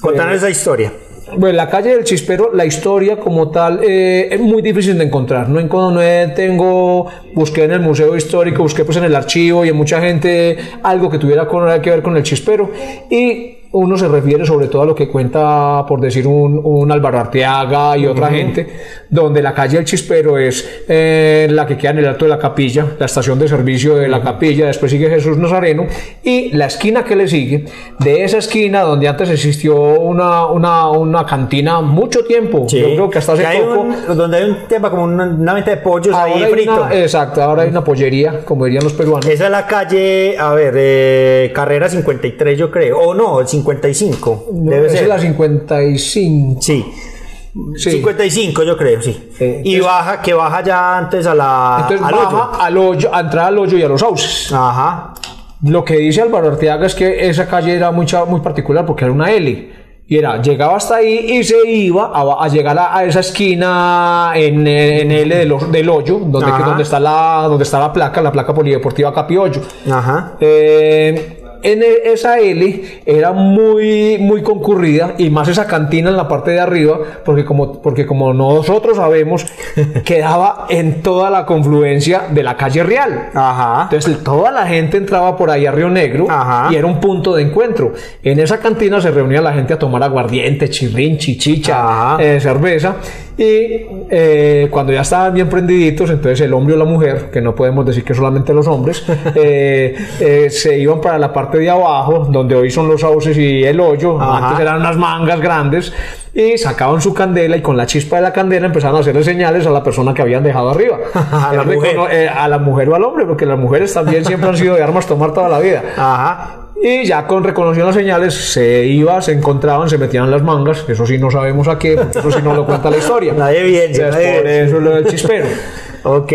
Contanos esa historia. Bueno, la calle del Chispero, la historia como tal, eh, es muy difícil de encontrar. No, no tengo, busqué en el museo histórico, busqué pues en el archivo y en mucha gente algo que tuviera que ver con el Chispero. Y uno se refiere sobre todo a lo que cuenta, por decir, un, un Álvaro Arteaga y otra gente, donde la calle del Chispero es eh, la que queda en el alto de la capilla, la estación de servicio de la capilla, después sigue Jesús Nazareno, y la esquina que le sigue, de esa esquina donde antes existió una, una, una cantina mucho tiempo, yo creo que hasta hace Que hay poco. un- donde hay un tema como una, una venta de pollos ahí frito. una, exacto, ahora hay una pollería, como dirían los peruanos. Esa es la calle, a ver, eh, carrera 53 yo creo. O no, el 55. No, debe ser. es la 55. Sí. Sí. 55 yo creo, sí. Eh, y entonces- baja, que baja ya antes a la... Entonces al baja hoyo. al hoyo, a entrar al hoyo y a los sauces. Ajá. Lo que dice Álvaro Arteaga es que esa calle era muy, cha- muy particular porque era una L. Y era, llegaba hasta ahí y se iba a, a llegar a, a esa esquina en, en L del, del hoyo, donde, que- donde, está la, donde está la placa, la placa polideportiva Capiollo. Ajá. Eh, en e- esa L era muy, muy concurrida y más esa cantina en la parte de arriba, porque como, porque como nosotros sabemos, [laughs] quedaba en toda la confluencia de la calle Real. Ajá. Entonces toda la gente entraba por ahí a Río Negro Ajá. y era un punto de encuentro. En esa cantina se reunía la gente a tomar aguardiente, chirrín, chichicha, eh, cerveza. Y eh, cuando ya estaban bien prendiditos, entonces el hombre o la mujer, que no podemos decir que solamente los hombres, [laughs] eh, eh, se iban para la parte de abajo, donde hoy son los sauces y el hoyo. Ajá. Antes eran unas mangas grandes. Y sacaban su candela y con la chispa de la candela empezaban a hacerle señales a la persona que habían dejado arriba. [laughs] A la recono- mujer. eh, a la mujer o al hombre, porque las mujeres también siempre han sido de armas tomar toda la vida. Ajá. Y ya con reconociendo las señales, se iba, se encontraban, se metían las mangas. Eso sí no sabemos a qué, eso sí no lo cuenta la historia. [laughs] Nadie nadie por eso es lo del chispero. [laughs] Ok.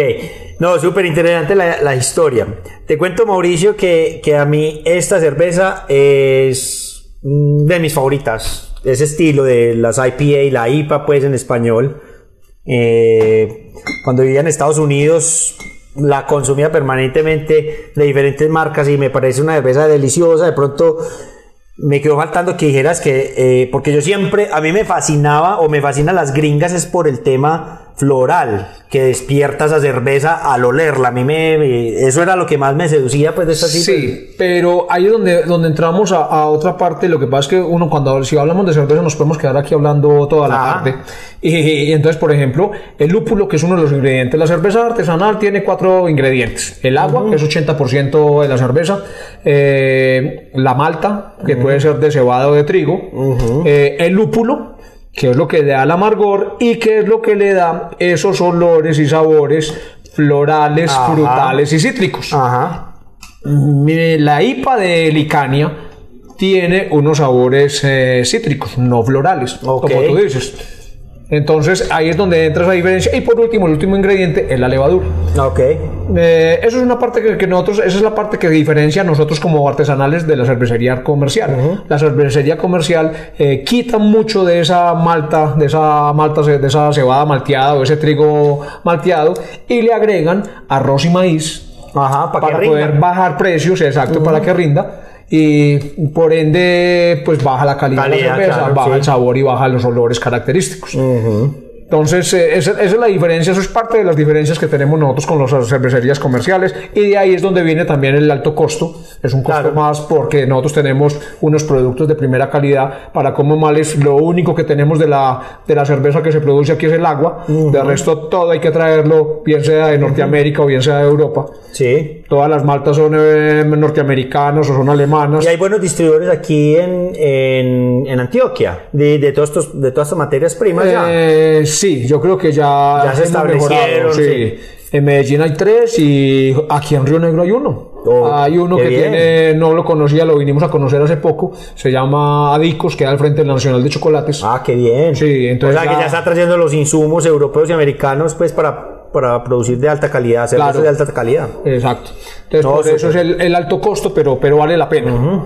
No, súper interesante la, la historia. Te cuento, Mauricio, que, que a mí esta cerveza es de mis favoritas. Ese estilo de las IPA y la IPA, pues en español. Eh, cuando vivía en Estados Unidos, la consumía permanentemente de diferentes marcas y me parece una cerveza deliciosa. De pronto me quedó faltando que dijeras que, eh, porque yo siempre, a mí me fascinaba o me fascinan las gringas es por el tema floral que despierta esa cerveza al olerla. A mí me, me- eso era lo que más me seducía pues de esta. Sí, pero ahí es donde, donde entramos a, a otra parte. Lo que pasa es que uno, cuando si hablamos de cerveza, nos podemos quedar aquí hablando toda la Ajá. tarde. Y, y entonces, por ejemplo, el lúpulo, que es uno de los ingredientes de la cerveza artesanal, tiene cuatro ingredientes: el agua, que es 80% de la cerveza, eh, la malta, que puede ser de cebada o de trigo, eh, el lúpulo, que es lo que le da el amargor y que es lo que le da esos olores y sabores florales, Ajá. frutales y cítricos. Ajá. La IPA de Licania tiene unos sabores eh, cítricos, no florales, como tú dices. Entonces ahí es donde entra esa diferencia. Y por último, el último ingrediente es la levadura. Ok. Eh, eso es una parte que, que nosotros, esa es la parte que diferencia a nosotros como artesanales de la cervecería comercial. La cervecería comercial eh, quita mucho de esa malta, de esa malta, de esa cebada malteada o ese trigo malteado y le agregan arroz y maíz Ajá, para, para poder bajar precios, exacto, para que rinda. Y por ende, pues baja la calidad, de Calidad, la cerveza, claro, baja sí. el sabor y baja los olores característicos. Entonces, eh, esa, esa es la diferencia, eso es parte de las diferencias que tenemos nosotros con las cervecerías comerciales y de ahí es donde viene también el alto costo, es un costo Claro. más porque nosotros tenemos unos productos de primera calidad, para como males lo único que tenemos de la, de la cerveza que se produce aquí es el agua, de resto todo hay que traerlo, bien sea de Norteamérica o bien sea de Europa. Sí. Todas las maltas son eh, norteamericanas o son alemanas. Y hay buenos distribuidores aquí en, en, en Antioquia de, de, todos estos, de todas estas materias primas ya. Eh, sí, yo creo que ya, Ya se establecieron, sí. En Medellín hay tres y aquí en Río Negro hay uno. Oh, hay uno que bien. tiene, no lo conocía, lo vinimos a conocer hace poco. Se llama Adicos, queda al frente del Nacional de Chocolates. Ah, qué bien. Sí, entonces O sea, que ya- ya está trayendo los insumos europeos y americanos pues para, para producir de alta calidad, cervezas Claro. de alta calidad. Exacto. Entonces, No, por eso es el, el alto costo, pero, pero vale la pena.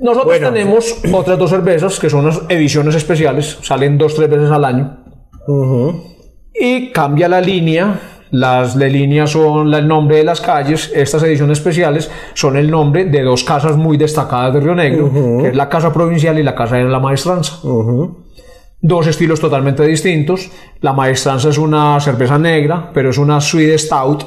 Nosotros Bueno. tenemos [clears throat] otras dos cervezas que son las ediciones especiales, salen dos, tres veces al año. Y cambia la línea. Las de línea son la- el nombre de las calles. Estas ediciones especiales son el nombre de dos casas muy destacadas de Río Negro, que es la Casa Provincial y la Casa de la Maestranza. Dos estilos totalmente distintos. La Maestranza es una cerveza negra, pero es una sweet stout.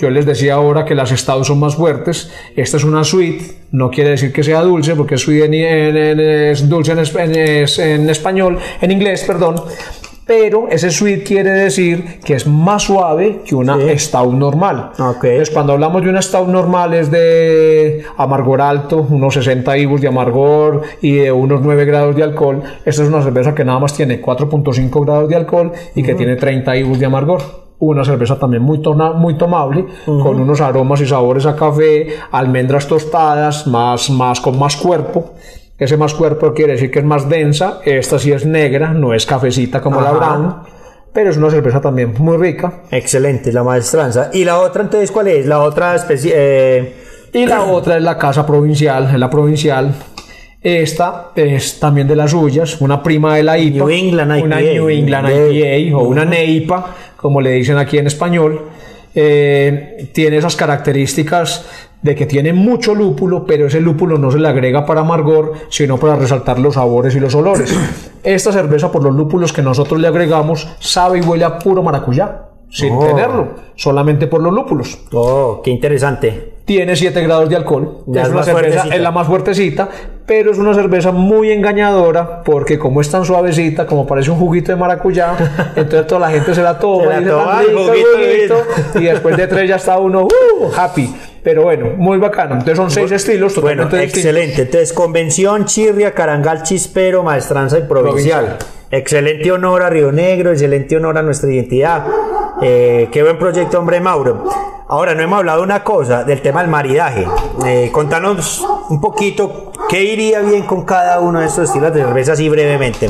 Yo les decía ahora que las stout son más fuertes. Esta es una sweet. No quiere decir que sea dulce, porque sweet en, en- en- es dulce en español, en inglés, perdón. Pero ese sweet quiere decir que es más suave que una Sí. stout normal. Ok. Entonces, cuando hablamos de una stout normal es de amargor alto, unos 60 IBUs de amargor y de unos 9 grados de alcohol. Esta es una cerveza que nada más tiene 4.5 grados de alcohol y que tiene 30 IBUs de amargor. Una cerveza también muy, tona- muy tomable, con unos aromas y sabores a café, almendras tostadas, más, más, con más cuerpo. Ese más cuerpo quiere decir que es más densa. Esta sí es negra, no es cafecita como la brown, pero es una cerveza también muy rica. Excelente, la maestranza. ¿Y la otra entonces cuál es? La otra especie... eh, Y la [clears throat] otra es la casa provincial, es la provincial. Esta es también de las suyas, una prima de la IPA. New England IPA. Una New England IPA o una NEIPA, como le dicen aquí en español. Eh, tiene esas características de que tiene mucho lúpulo, pero ese lúpulo no se le agrega para amargor, sino para resaltar los sabores y los olores. [clears throat] Esta cerveza, por los lúpulos que nosotros le agregamos, sabe y huele a puro maracuyá, sin Oh. tenerlo, solamente por los lúpulos Oh, qué interesante. Tiene 7 grados de alcohol. Ya es, una cerveza, fuertecita. es la más fuertecita, pero es una cerveza muy engañadora porque como es tan suavecita, como parece un juguito de maracuyá, [laughs] entonces toda la gente se la toma Se la y toma, "Tan rico, juguito, juguito", y después de tres ya está uno "Uh, happy. Pero bueno, muy bacano. Entonces son seis estilos Bueno, totalmente distintos. excelente. Entonces, convención, chirria, carangal, chispero, maestranza y provincial. Excelente honor a Río Negro, excelente honor a nuestra identidad. Eh, qué buen proyecto, hombre, Mauro. Ahora, no hemos hablado una cosa, del tema del maridaje. Eh, contanos un poquito qué iría bien con cada uno de estos estilos de cerveza, así brevemente.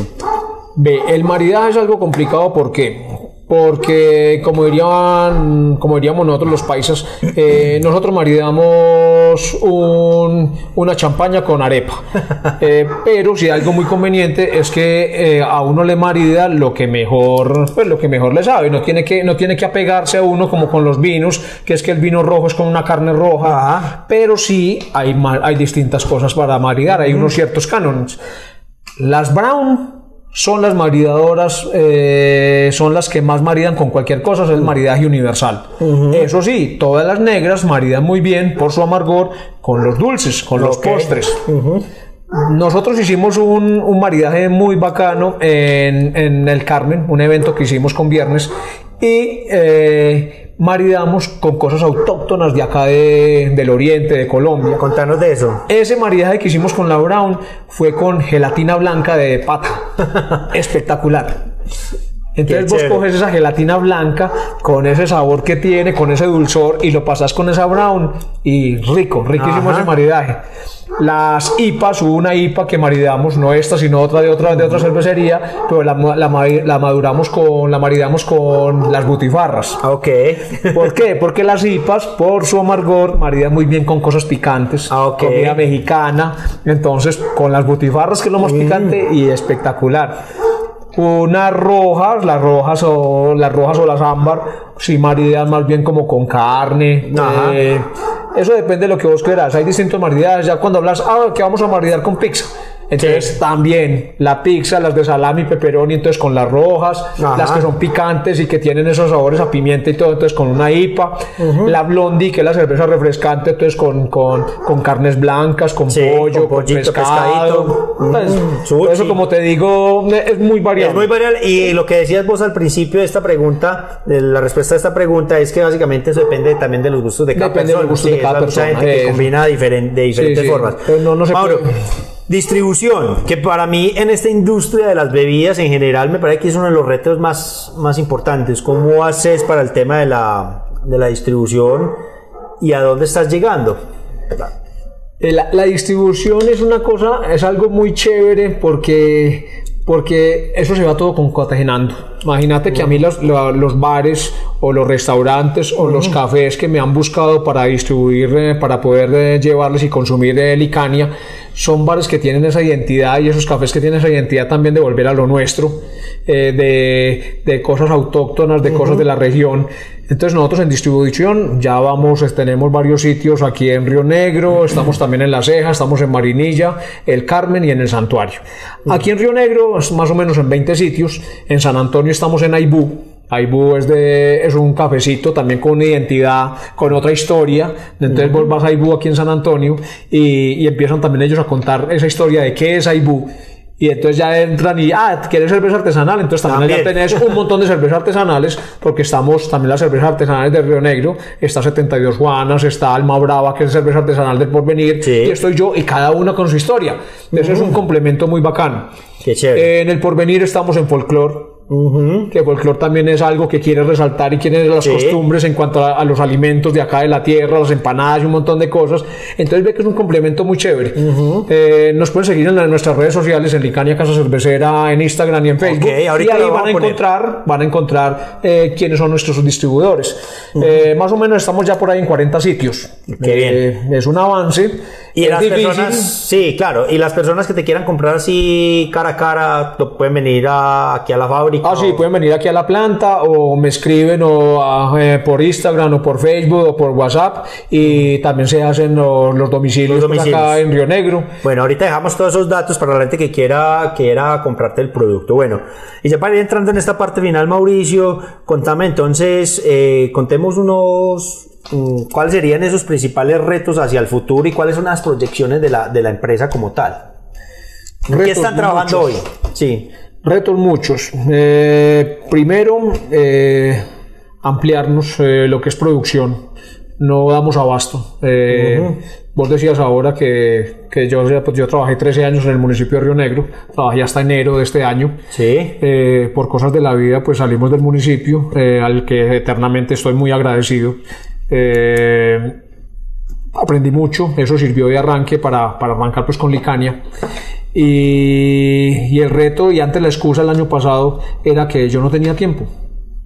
Ve, el maridaje es algo complicado porque porque como dirían como diríamos nosotros los paisas eh, nosotros maridamos un- una champaña con arepa. Eh, pero si algo muy conveniente es que eh, a uno le marida lo que mejor pues lo que mejor le sabe. No tiene que no tiene que apegarse a uno como con los vinos que es que el vino rojo es con una carne roja. Ajá. pero sí hay hay distintas cosas para maridar. Hay unos ciertos cánones. Las brown son las maridadoras, eh, son las que más maridan con cualquier cosa, es el maridaje universal. Eso sí, todas las negras maridan muy bien por su amargor con los dulces, con los postres. Nosotros hicimos un, un maridaje muy bacano en, en el Carmen, un evento que hicimos con viernes, y eh, maridamos con cosas autóctonas de acá de- del oriente, de Colombia. Contanos de eso. Ese maridaje que hicimos con la Brown fue con gelatina blanca de pata. [laughs] Espectacular. Entonces Qué vos chévere. coges esa gelatina blanca con ese sabor que tiene, con ese dulzor y lo pasas con esa brown y rico, riquísimo Ajá. ese maridaje. Las IPAs, hubo una IPA que maridamos, no esta, sino otra de otra, de otra cervecería, pero la, la, la maduramos con, la maridamos con las butifarras. Ah, Ok. ¿Por qué? [laughs] Porque las IPAs, por su amargor, maridan muy bien con cosas picantes, Ah, ok. comida mexicana, entonces con las butifarras que es lo Mm. más picante y espectacular. Unas rojas, las rojas o las rojas o las ámbar, si maridan más bien como con carne. Ajá. eh, eso depende de lo que vos quieras. Hay distintos maridajes. Ya cuando hablas, ah, que vamos a maridar con pizza. Entonces Sí. también la pizza, las de salami, pepperoni, entonces con las rojas, Ajá. las que son picantes y que tienen esos sabores a pimienta y todo, entonces con una IPA, la blondie, que es la cerveza refrescante, entonces con, con, con carnes blancas, con Sí, pollo, con con, pollito, pescado. pescadito. Entonces, todo eso, como te digo, es muy variable. Es muy variable. Y lo que decías vos al principio de esta pregunta, de la respuesta a esta pregunta, es que básicamente eso depende también de los gustos de cada Depende de persona. los gustos de Sí, cada hay mucha gente que combina diferen- de diferentes sí. formas. No- no se Mauro, puede- distribución, que para mí en esta industria de las bebidas en general me parece que es uno de los retos más, más importantes. ¿Cómo haces para el tema de la, de la distribución y a dónde estás llegando? Eh, La, la distribución es una cosa, es algo muy chévere porque, porque eso se va todo concatenando. Imagínate que a mí los, lo- los bares o los restaurantes o los cafés que me han buscado para distribuir, para poder eh, llevarles y consumir eh, licania, son bares que tienen esa identidad y esos cafés que tienen esa identidad también de volver a lo nuestro, eh, de, de cosas autóctonas, de cosas de la región. Entonces nosotros en distribución ya vamos, tenemos varios sitios aquí en Río Negro, estamos también en La Ceja, estamos en Marinilla, El Carmen y en el Santuario. Aquí en Río Negro es más o menos en 20 sitios, en San Antonio estamos en Aibú, Aibú es, de, es un cafecito también con una identidad, con otra historia. Entonces vos vas a Aibú aquí en San Antonio y, y empiezan también ellos a contar esa historia de qué es Aibú. Y entonces ya entran y, ah, ¿quieres cerveza artesanal? Entonces también, También. tenés un montón de cervezas artesanales, porque estamos también las cervezas artesanales de Río Negro, está 72 Juanas, está Alma Brava, que es cerveza artesanal del Porvenir, Sí. y estoy yo, y cada una con su historia. Eso es un complemento muy bacano. Qué chévere. En el Porvenir estamos en folclore, que folclore también es algo que quiere resaltar y quiere las Sí. costumbres en cuanto a, a los alimentos de acá de la tierra, las empanadas y un montón de cosas. Entonces ve que es un complemento muy chévere. Eh, nos pueden seguir en, la- en nuestras redes sociales, en Licania Casa Cervecera, en Instagram y en Facebook. Ok, ahorita y ahí van a encontrar, van a encontrar eh, quiénes son nuestros distribuidores. Eh, más o menos estamos ya por ahí en 40 sitios. Qué bien. Eh, es un avance. Y las difícil. personas, sí, claro, y las personas que te quieran comprar así cara a cara, lo pueden venir a- aquí a la fábrica. Ah, sí, pueden venir aquí a la planta o me escriben o, ah, eh, por Instagram o por Facebook o por WhatsApp y también se hacen los, los domicilios, Los domicilios. acá en Río Negro. Bueno, ahorita dejamos todos esos datos para la gente que quiera, quiera comprarte el producto. Bueno, y ya para ir entrando en esta parte final, Mauricio, contame entonces, eh, contemos unos, mm, cuáles serían esos principales retos hacia el futuro y cuáles son las proyecciones de la, de la empresa como tal. ¿En qué están trabajando muchos. hoy? Sí. Retos muchos. Eh, primero, eh, ampliarnos eh, lo que es producción. No damos abasto. Eh, Vos decías ahora que, que yo, pues, yo trabajé 13 años en el municipio de Río Negro, trabajé hasta enero de este año. Sí. Eh, por cosas de la vida, pues salimos del municipio, eh, al que eternamente estoy muy agradecido. Aprendí mucho, eso sirvió de arranque para, para arrancar pues con Licania. Y, y el reto, y antes la excusa el año pasado, era que yo no tenía tiempo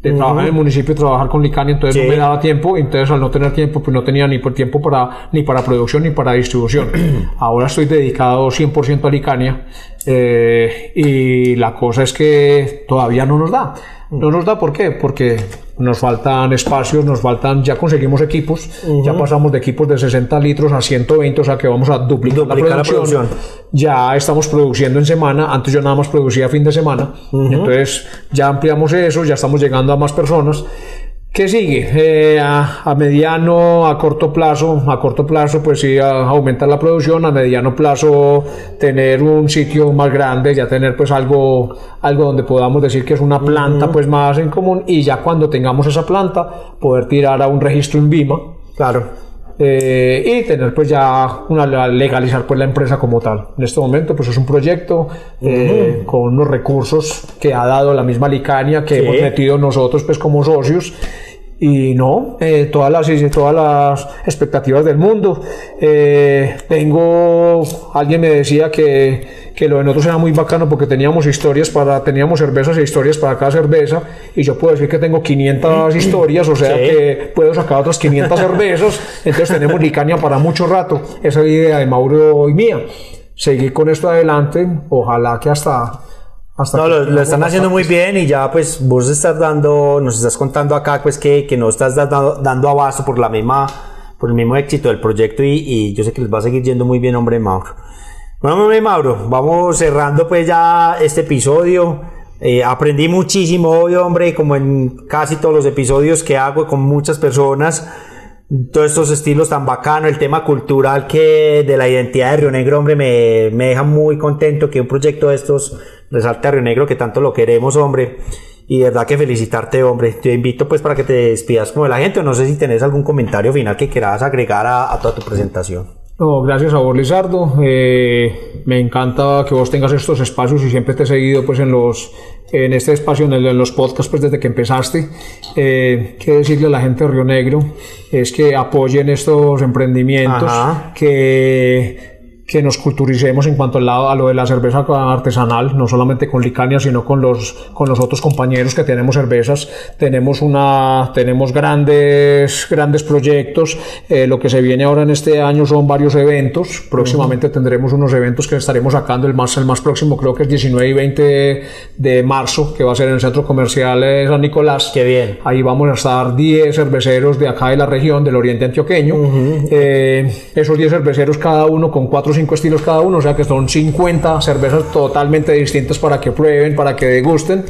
de trabajar en el municipio, trabajar con Licania, entonces Sí. no me daba tiempo, entonces al no tener tiempo, pues no tenía ni por tiempo para, ni para producción ni para distribución. [clears throat] Ahora estoy dedicado 100% a Licania eh, y la cosa es que todavía no nos da. No nos da, ¿por qué? Porque nos faltan espacios, nos faltan, ya conseguimos equipos, ya pasamos de equipos de 60 litros a 120, o sea que vamos a duplicar, Duplicar la la, producción. producción. Ya estamos produciendo en semana, antes yo nada más producía fin de semana, entonces ya ampliamos eso, ya estamos llegando a más personas. ¿Qué sigue? Eh, a, a mediano, a corto plazo, a corto plazo pues sí, a- aumentar la producción, a mediano plazo tener un sitio más grande, ya tener pues algo, algo donde podamos decir que es una planta pues más en común y ya cuando tengamos esa planta poder tirar a un registro en Vima Claro. eh, y tener pues ya una legalizar pues la empresa como tal. En este momento pues es un proyecto eh, con unos recursos que ha dado la misma Licania que hemos metido nosotros pues como socios y no, eh, todas, las, todas las expectativas del mundo. Eh, tengo, alguien me decía que, que, lo de nosotros era muy bacano porque teníamos historias para, teníamos cervezas e historias para cada cerveza y yo puedo decir que tengo 500 [clears throat] historias, o sea que puedo sacar otras 500 cervezas, entonces tenemos Licania para mucho rato. Esa es la idea de Mauro y mía. Seguir con esto adelante, ojalá que hasta no, lo, están haciendo muy bien y ya pues vos estás dando, nos estás contando acá pues que, que no estás dando, dando abasto por la misma, por el mismo éxito del proyecto y, y, yo sé que les va a seguir yendo muy bien, hombre Mauro. Bueno, hombre Mauro, vamos cerrando pues ya este episodio. Eh, aprendí muchísimo hoy, hombre, como en casi todos los episodios que hago con muchas personas todos estos estilos tan bacanos, el tema cultural que de la identidad de Río Negro, hombre, me, me deja muy contento que un proyecto de estos resalte a Río Negro, que tanto lo queremos, hombre. Y de verdad que felicitarte, hombre. Te invito pues para que te despidas como de la gente. No sé si tenés algún comentario final que quieras agregar a, toda tu presentación. No, gracias a vos, Lizardo. Eh, me encanta que vos tengas estos espacios y siempre te he seguido pues en los en este espacio, en, los podcasts, pues desde que empezaste. Eh, ¿Qué decirle a la gente de Río Negro? Es que apoyen estos emprendimientos, que que nos culturicemos en cuanto al lado a lo de la cerveza artesanal, no solamente con Licania, sino con los, con los otros compañeros que tenemos cervezas. Tenemos una, tenemos grandes, grandes proyectos. Eh, lo que se viene ahora en este año son varios eventos. Próximamente tendremos unos eventos que estaremos sacando. El más, el más próximo creo que es 19 y 20 de marzo, que va a ser en el Centro Comercial de San Nicolás. Qué bien. Ahí vamos a estar 10 cerveceros de acá de la región, del Oriente Antioqueño. Eh, esos 10 cerveceros cada uno con cuatro cinco estilos cada uno, o sea que son 50 cervezas totalmente distintas para que prueben, para que degusten.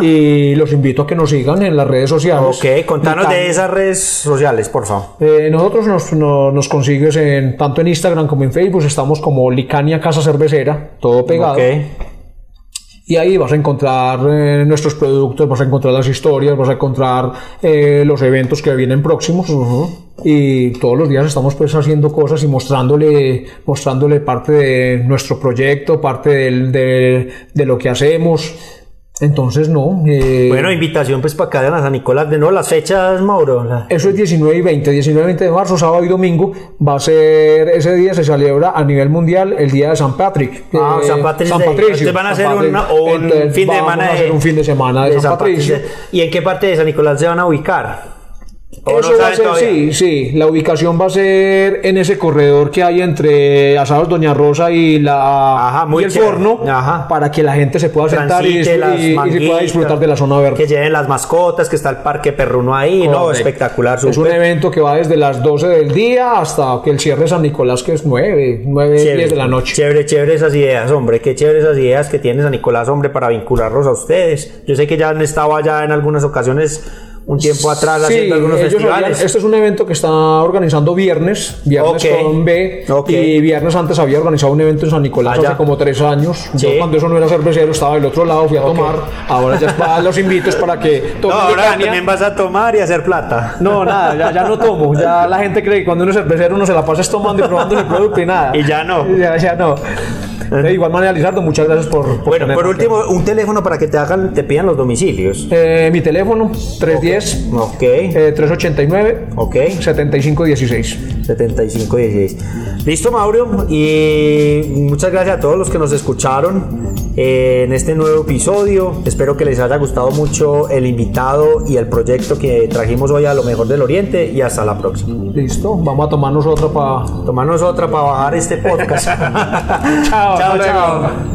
Y los invito a que nos sigan en las redes sociales. Ok, contanos de esas redes sociales, por favor. Eh, nosotros nos, nos, consigues en, tanto en Instagram como en Facebook, estamos como Licania Casa Cervecera, todo pegado. Okay. Y ahí vas a encontrar eh, nuestros productos, vas a encontrar las historias, vas a encontrar eh, los eventos que vienen próximos. Y todos los días estamos pues haciendo cosas y mostrándole, mostrándole parte de nuestro proyecto, parte de, de lo que hacemos. Entonces, no. Eh, bueno, invitación pues para acá de San Nicolás. De nuevo, las fechas, Mauro. Eso es 19 y 20. 19 y 20 de marzo, sábado y domingo. Va a ser, ese día se celebra a nivel mundial el día de San Patrick. Ah, San, Patricio. San Patricio. van a hacer un fin de semana. a hacer un fin de semana de, San, Patricio. ¿Y en qué parte de San Nicolás se van a ubicar? Eso va a ser, sí, sí. La ubicación va a ser en ese corredor que hay entre Asados Doña Rosa y la el forno para que la gente se pueda sentar y, pueda disfrutar de la zona verde. Que lleven las mascotas, que está el parque perruno ahí, ¿no? Espectacular. Es un evento que va desde las 12 del día hasta que el cierre de San Nicolás, que es 9, 9, 10 de la noche. Chévere, chévere esas ideas, hombre. Qué chévere esas ideas que tiene San Nicolás, hombre, para vincularlos a ustedes. Yo sé que ya han estado allá en algunas ocasiones un tiempo atrás haciendo algunos festivales. este es un evento que está organizando viernes, viernes con B, y viernes antes había organizado un evento en San Nicolás hace como tres años. Yo cuando eso no era cervecero estaba del otro lado, fui a tomar. Ahora ya los invitos para que [laughs] tomen. No, ahora también vas a tomar y hacer plata. No, nada, ya, no tomo. Ya la gente cree que cuando uno es cervecero uno se la pasa tomando y probando el producto y nada. Y ya no. Ya, ya no. De igual manera, Lizardo, muchas gracias por. bueno, por último, un teléfono para que te hagan, te pidan los domicilios. Eh, mi teléfono, 310 Ok. 389 Ok. 7516. 7516. Listo, Mauro. Y muchas gracias a todos los que nos escucharon en este nuevo episodio. Espero que les haya gustado mucho el invitado y el proyecto que trajimos hoy a lo mejor del Oriente. Y hasta la próxima. Listo. Vamos a tomarnos otra para. Tomarnos otra para bajar este podcast. [laughs] chao, chao. chao.